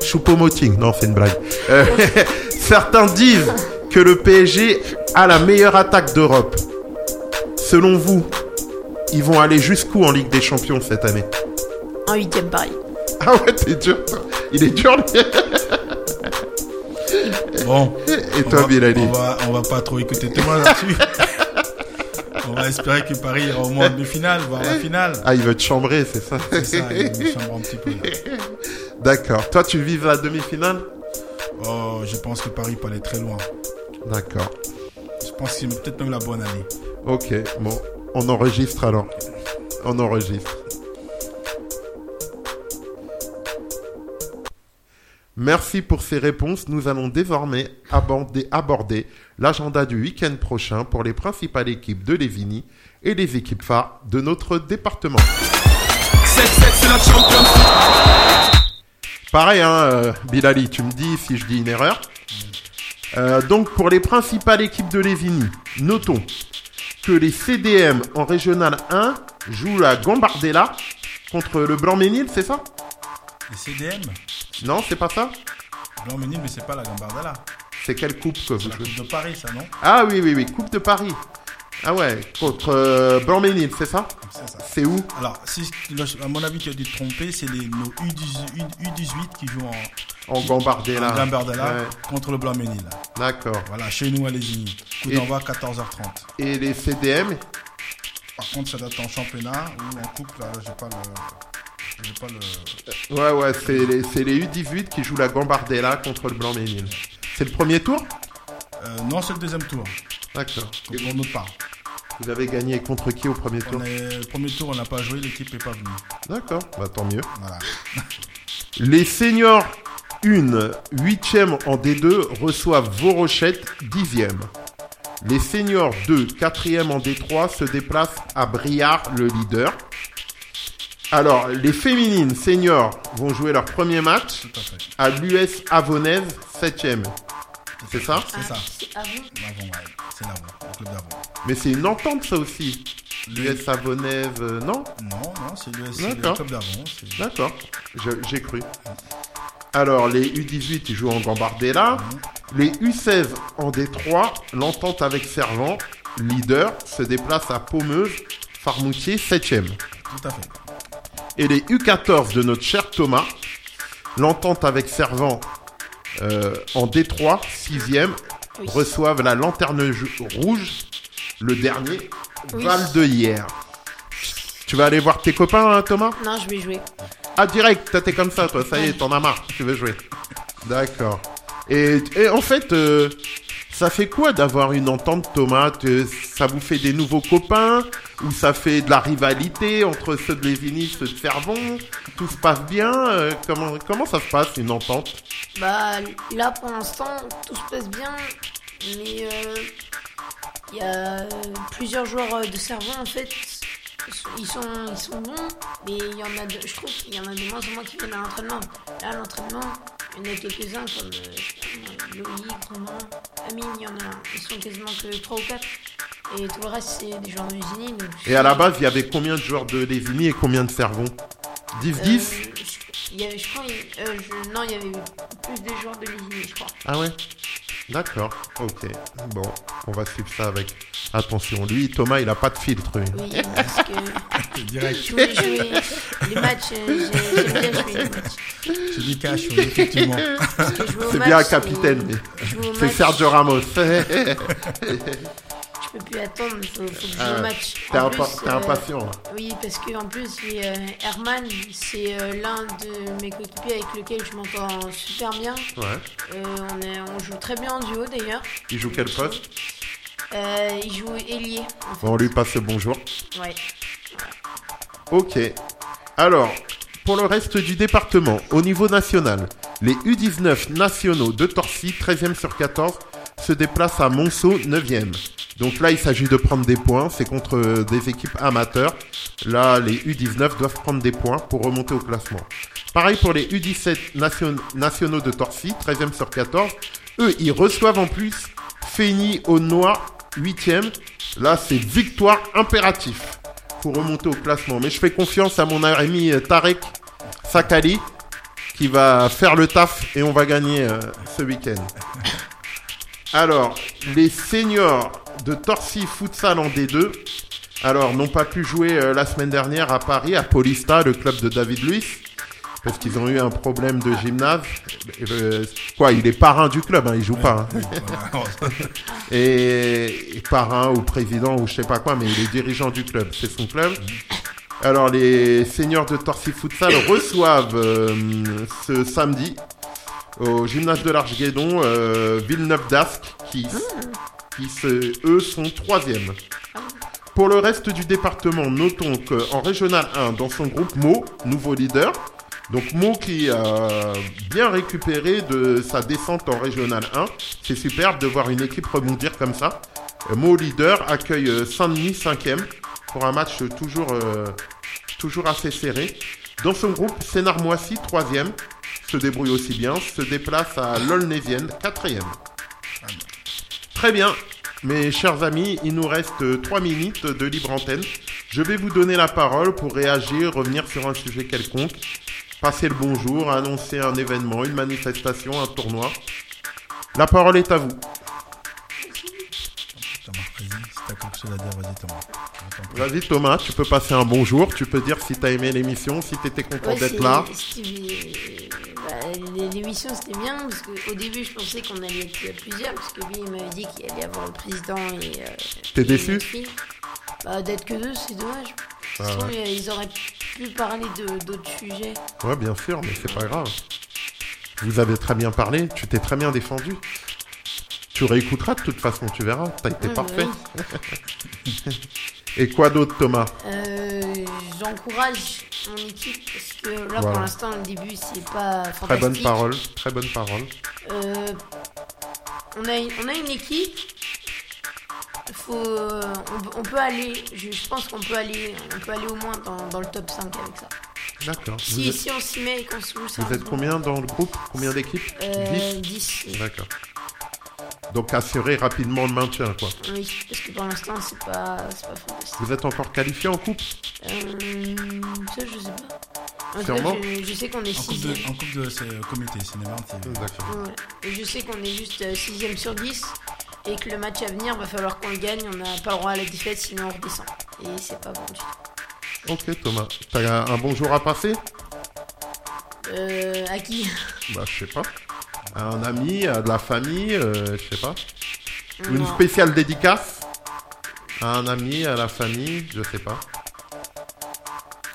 Choupo-Moting, non c'est une blague. Euh, certains disent que le PSG a la meilleure attaque d'Europe. Selon vous, ils vont aller jusqu'où en Ligue des Champions cette année? En huitième Paris. Ah ouais, t'es dur. Il est dur, lui. Bon. Et toi, Bilali on va, on va pas trop écouter Thomas là-dessus. on va espérer que Paris ira au moins en demi-finale, voire la finale. Ah, il veut te chambrer, c'est ça C'est ça, il nous chambre un petit peu. D'accord. Toi, tu vises la demi-finale Oh, je pense que Paris peut aller très loin. D'accord. Je pense que c'est peut-être même la bonne année. Ok, bon. On enregistre alors. On enregistre. Merci pour ces réponses. Nous allons désormais aborder, aborder l'agenda du week-end prochain pour les principales équipes de Lévigny et les équipes phares de notre département. Pareil, hein, euh, Bilali, tu me dis si je dis une erreur. Euh, donc pour les principales équipes de Lévigny, notons que les CDM en Régional 1 jouent la Gambardella contre le Blanc-Ménil, c'est ça? Les CDM Non, c'est pas ça Blanc Ménil, mais c'est pas la Gambardella. C'est quelle coupe que vous C'est la jouez Coupe de Paris, ça, non Ah oui, oui, oui, Coupe de Paris. Ah ouais, contre euh, Blanc-Ménil, c'est ça C'est ça. C'est où Alors, si, à mon avis, tu as dû te tromper, c'est les, nos U18, U18 qui jouent en, En Gambardella. en Gambardella Ouais, contre le Blanc Ménil. D'accord. Voilà, chez nous à Lésigny. Coup Et- d'envoi 14h30. Et les CDM Par contre, ça date en championnat ou en coupe, là, j'ai pas le. J'ai pas le. Ouais, ouais, c'est les, les U18 qui jouent la Gambardella contre le Blanc-Ménil. C'est le premier tour? Euh, non, c'est le deuxième tour. D'accord. Et Pour notre part. Vous avez gagné contre qui au premier tour? Est, le premier tour, on n'a pas joué, l'équipe n'est pas venue. D'accord, bah tant mieux. Voilà. Les seniors 1, 8e en D2 reçoivent Vorochette 10e. Les seniors 2, 4e en D3 se déplacent à Briard, le leader. Alors, les féminines seniors vont jouer leur premier match à l'US Avonnaise 7e. C'est ça C'est ça. L'avant, ouais. C'est l'avant. Le club d'avant. Mais c'est une entente ça aussi. L'US Avonnaise, euh, non Non, non, c'est c'est le D'accord. club d'avant. c'est- D'accord, j'ai cru. Alors, les U18, ils jouent en Gambardella. Les U16 en D3, l'entente avec Servant, leader, se déplace à Paumeuse, Farmoutier, 7ème. Tout à fait. Et les U14 de notre cher Thomas, l'entente avec Servant euh, en D3, 6ème, Oui. reçoivent la lanterne rouge, le dernier, Oui. Val de hier. Tu vas aller voir tes copains, hein, Thomas? Non, je vais jouer. Ah, direct, t'es comme ça, toi, ça y est, t'en as marre, tu veux jouer. D'accord. Et, et en fait, euh, ça fait quoi d'avoir une entente, Thomas? Ça vous fait des nouveaux copains? Ou ça fait de la rivalité entre ceux de Lévigny, ceux de Servon Tout se passe bien Euh, comment, comment ça se passe, une entente? Bah là pour l'instant tout se passe bien, mais euh, il y a plusieurs joueurs euh, de cerveau en fait. Ils sont, ils sont bons, mais il y en a de, je trouve qu'il y en a de moins en moins qui viennent à l'entraînement. Là l'entraînement, il y en a quelques-uns comme euh, Loïc, Romain, Amine, il y en a, ils sont quasiment que 3 ou 4. Et tout le reste c'est des joueurs de. Donc, Et à la base, il y avait combien de joueurs de Lévigny et combien de Servon 10-10 euh, je- il y avait, je crois, euh, je- non, il y avait plus de joueurs de Lévigny, je crois. Ah ouais? D'accord, ok. Bon, on va suivre ça avec attention. Lui, Thomas, il a pas de filtre. lui. Oui, parce que Direct. je voulais jouer les matchs, euh, j'ai- j'aime bien jouer les matchs. C'est du cash, oui, effectivement. C'est bien un capitaine, mais jouer au c'est Sergio Ramos. Je peux plus attendre, il faut, faut que je joue Ah, match. T'es euh, impatient. Oui, parce que en plus, euh, Herman, c'est euh, l'un de mes coéquipiers avec lequel je m'entends super bien. Ouais. On, est, on joue très bien en duo d'ailleurs. Il joue quel poste? Il joue ailier. En fait. Bon, on lui passe le bonjour. Ouais. Ok. Alors, pour le reste du département, au niveau national, les U19 nationaux de Torcy, 13e sur 14, se déplacent à Monceau, 9e. Donc là, il s'agit de prendre des points. C'est contre euh, des équipes amateurs. Là, les U19 doivent prendre des points pour remonter au classement. Pareil pour les U17 nation- nationaux de Torcy, 13e sur 14. Eux, ils reçoivent en plus Feigny au Noir, 8e. Là, c'est victoire impératif pour remonter au classement. Mais je fais confiance à mon ami euh, Tarek Sakali qui va faire le taf et on va gagner euh, ce week-end. Alors, les seniors de Torcy Futsal en D2, alors n'ont pas pu jouer euh, la semaine dernière à Paris, à Polista, le club de David Luiz, parce qu'ils ont eu un problème de gymnase. Euh, quoi, il est parrain du club, hein, il joue pas. hein. Et parrain ou président ou je sais pas quoi, mais il est dirigeant du club, c'est son club. Alors les seniors de Torcy Futsal reçoivent euh, ce samedi au gymnase de l'Arche-Guédon euh, Villeneuve d'Ascq qui, qui se, eux sont troisième. Pour le reste du département, notons qu'en régional 1, dans son groupe Mo, nouveau leader, donc Mo qui a bien récupéré de sa descente en régional 1, c'est superbe de voir une équipe rebondir comme ça. Mo leader accueille euh, Saint-Denis 5e pour un match toujours, euh, toujours assez serré. Dans son groupe, Sénard-Moissy 3e se débrouille aussi bien, se déplace à l'Aulnésienne 4e. Très bien. Mes chers amis, il nous reste 3 minutes de libre antenne. Je vais vous donner la parole pour réagir, revenir sur un sujet quelconque, passer le bonjour, annoncer un événement, une manifestation, un tournoi. La parole est à vous. Vas-y, Thomas. Tu peux passer un bonjour, tu peux dire si t'as aimé l'émission, si t'étais content Ouais, d'être là. Bah, L'émission c'était bien parce qu'au début je pensais qu'on allait être plusieurs parce que lui il m'avait dit qu'il allait y avoir le président et. euh, T'es déçu. Bah d'être que deux c'est dommage. Ah ouais. ils auraient pu parler d'autres sujets. Ouais, bien sûr, mais c'est pas grave. Vous avez très bien parlé, tu t'es très bien défendu. Tu réécouteras de toute façon, tu verras, t'as été parfait. oui. Et quoi d'autre Thomas Euh, J'encourage mon équipe parce que là Voilà. pour l'instant le début c'est pas fantastique. Très bonne parole, très bonne parole. Euh, on, a, on a une équipe. Faut, euh, on, on peut aller, je, pense qu'on peut aller, on peut aller au moins dans, dans le top 5 avec ça. D'accord. Vous, Si, êtes, si on s'y met et qu'on se joue vous sérieusement. êtes combien dans le groupe? Combien d'équipes? Euh, 10 10. D'accord. Donc assurer rapidement le maintien, quoi. Oui, parce que pour l'instant c'est pas, c'est pas fantastique. Vous êtes encore qualifié en coupe? Euh, ça je sais pas. En tout cas, Sûrement. je, je sais qu'on est En coupe 6 de, en coupe de c'est le comité, cinéma, c'est D'accord. Ouais. Et je sais qu'on est juste 6ème sur 10 et que le match à venir va falloir qu'on le gagne. On n'a pas le droit à la défaite sinon on redescend. Et c'est pas bon du tout. Ok Thomas. T'as un bonjour à passer? Euh, à qui? Bah je sais pas. À un ami, à de la famille, euh, je sais pas. Une spéciale dédicace À un ami, à la famille, je sais pas.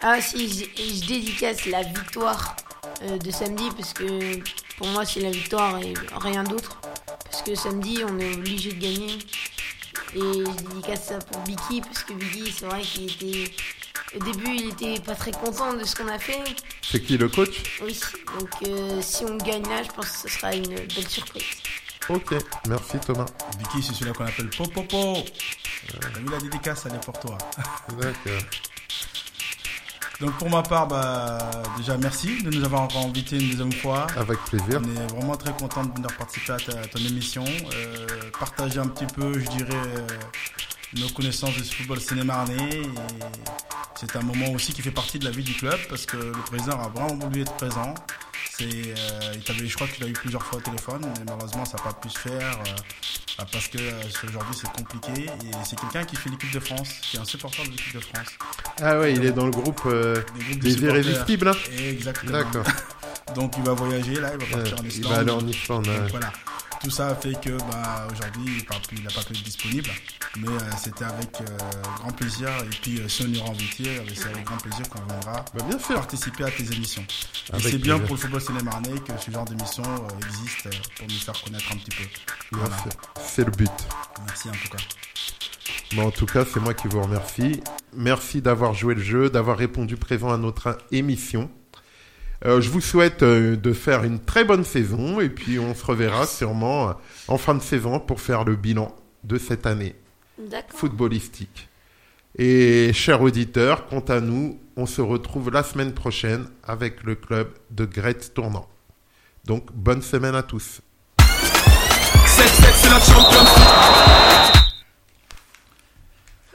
Ah si, je, je dédicace la victoire euh, de samedi parce que pour moi c'est la victoire et rien d'autre. Parce que samedi on est obligé de gagner. Et je dédicace ça pour Vicky parce que Vicky c'est vrai qu'il était... Au début il était pas très content de ce qu'on a fait. C'est qui le coach? Oui, donc euh, si on gagne là je pense que ce sera une belle surprise. Ok, merci Thomas. Vicky, c'est celui-là qu'on appelle Popopo. T'as vu la dédicace, elle est pour toi. D'accord. Donc pour ma part, bah, déjà merci de nous avoir encore invité une deuxième fois. Avec plaisir. On est vraiment très content de venir participer à, ta- à ton émission, euh, partager un petit peu, je dirais, euh, nos connaissances du football sénémarnais. Et c'est un moment aussi qui fait partie de la vie du club parce que le président a vraiment voulu être présent. C'est, euh, il t'avait- je crois qu'il a eu plusieurs fois au téléphone, mais malheureusement ça n'a pas pu se faire euh, bah, parce que euh, aujourd'hui c'est compliqué. Et c'est quelqu'un qui fait l'équipe de France, qui est un supporter de l'équipe de France. Ah ouais, il est dans le groupe euh, Des irrésistibles. hein Exactement. D'accord. Donc il va voyager là, il va Euh, partir en il Islande. va aller en Islande. Voilà. Tout ça fait que bah, aujourd'hui il n'a pas pu être disponible, mais euh, c'était avec euh, grand plaisir. Et puis euh, si on euh, c'est avec grand plaisir qu'on viendra Bah, bien sûr. participer à tes émissions. C'est bien pour le football sénémarnais que ce genre d'émission euh, existe pour nous faire connaître un petit peu. Voilà. C'est le but. Merci en tout cas. Bon, en tout cas, c'est moi qui vous remercie. Merci d'avoir joué le jeu, d'avoir répondu présent à notre émission. Euh, je vous souhaite euh, de faire une très bonne saison et puis on se reverra sûrement euh, en fin de saison pour faire le bilan de cette année footballistique. Et chers auditeurs, quant à nous, on se retrouve la semaine prochaine avec le club de Gretz Tournant. Donc bonne semaine à tous.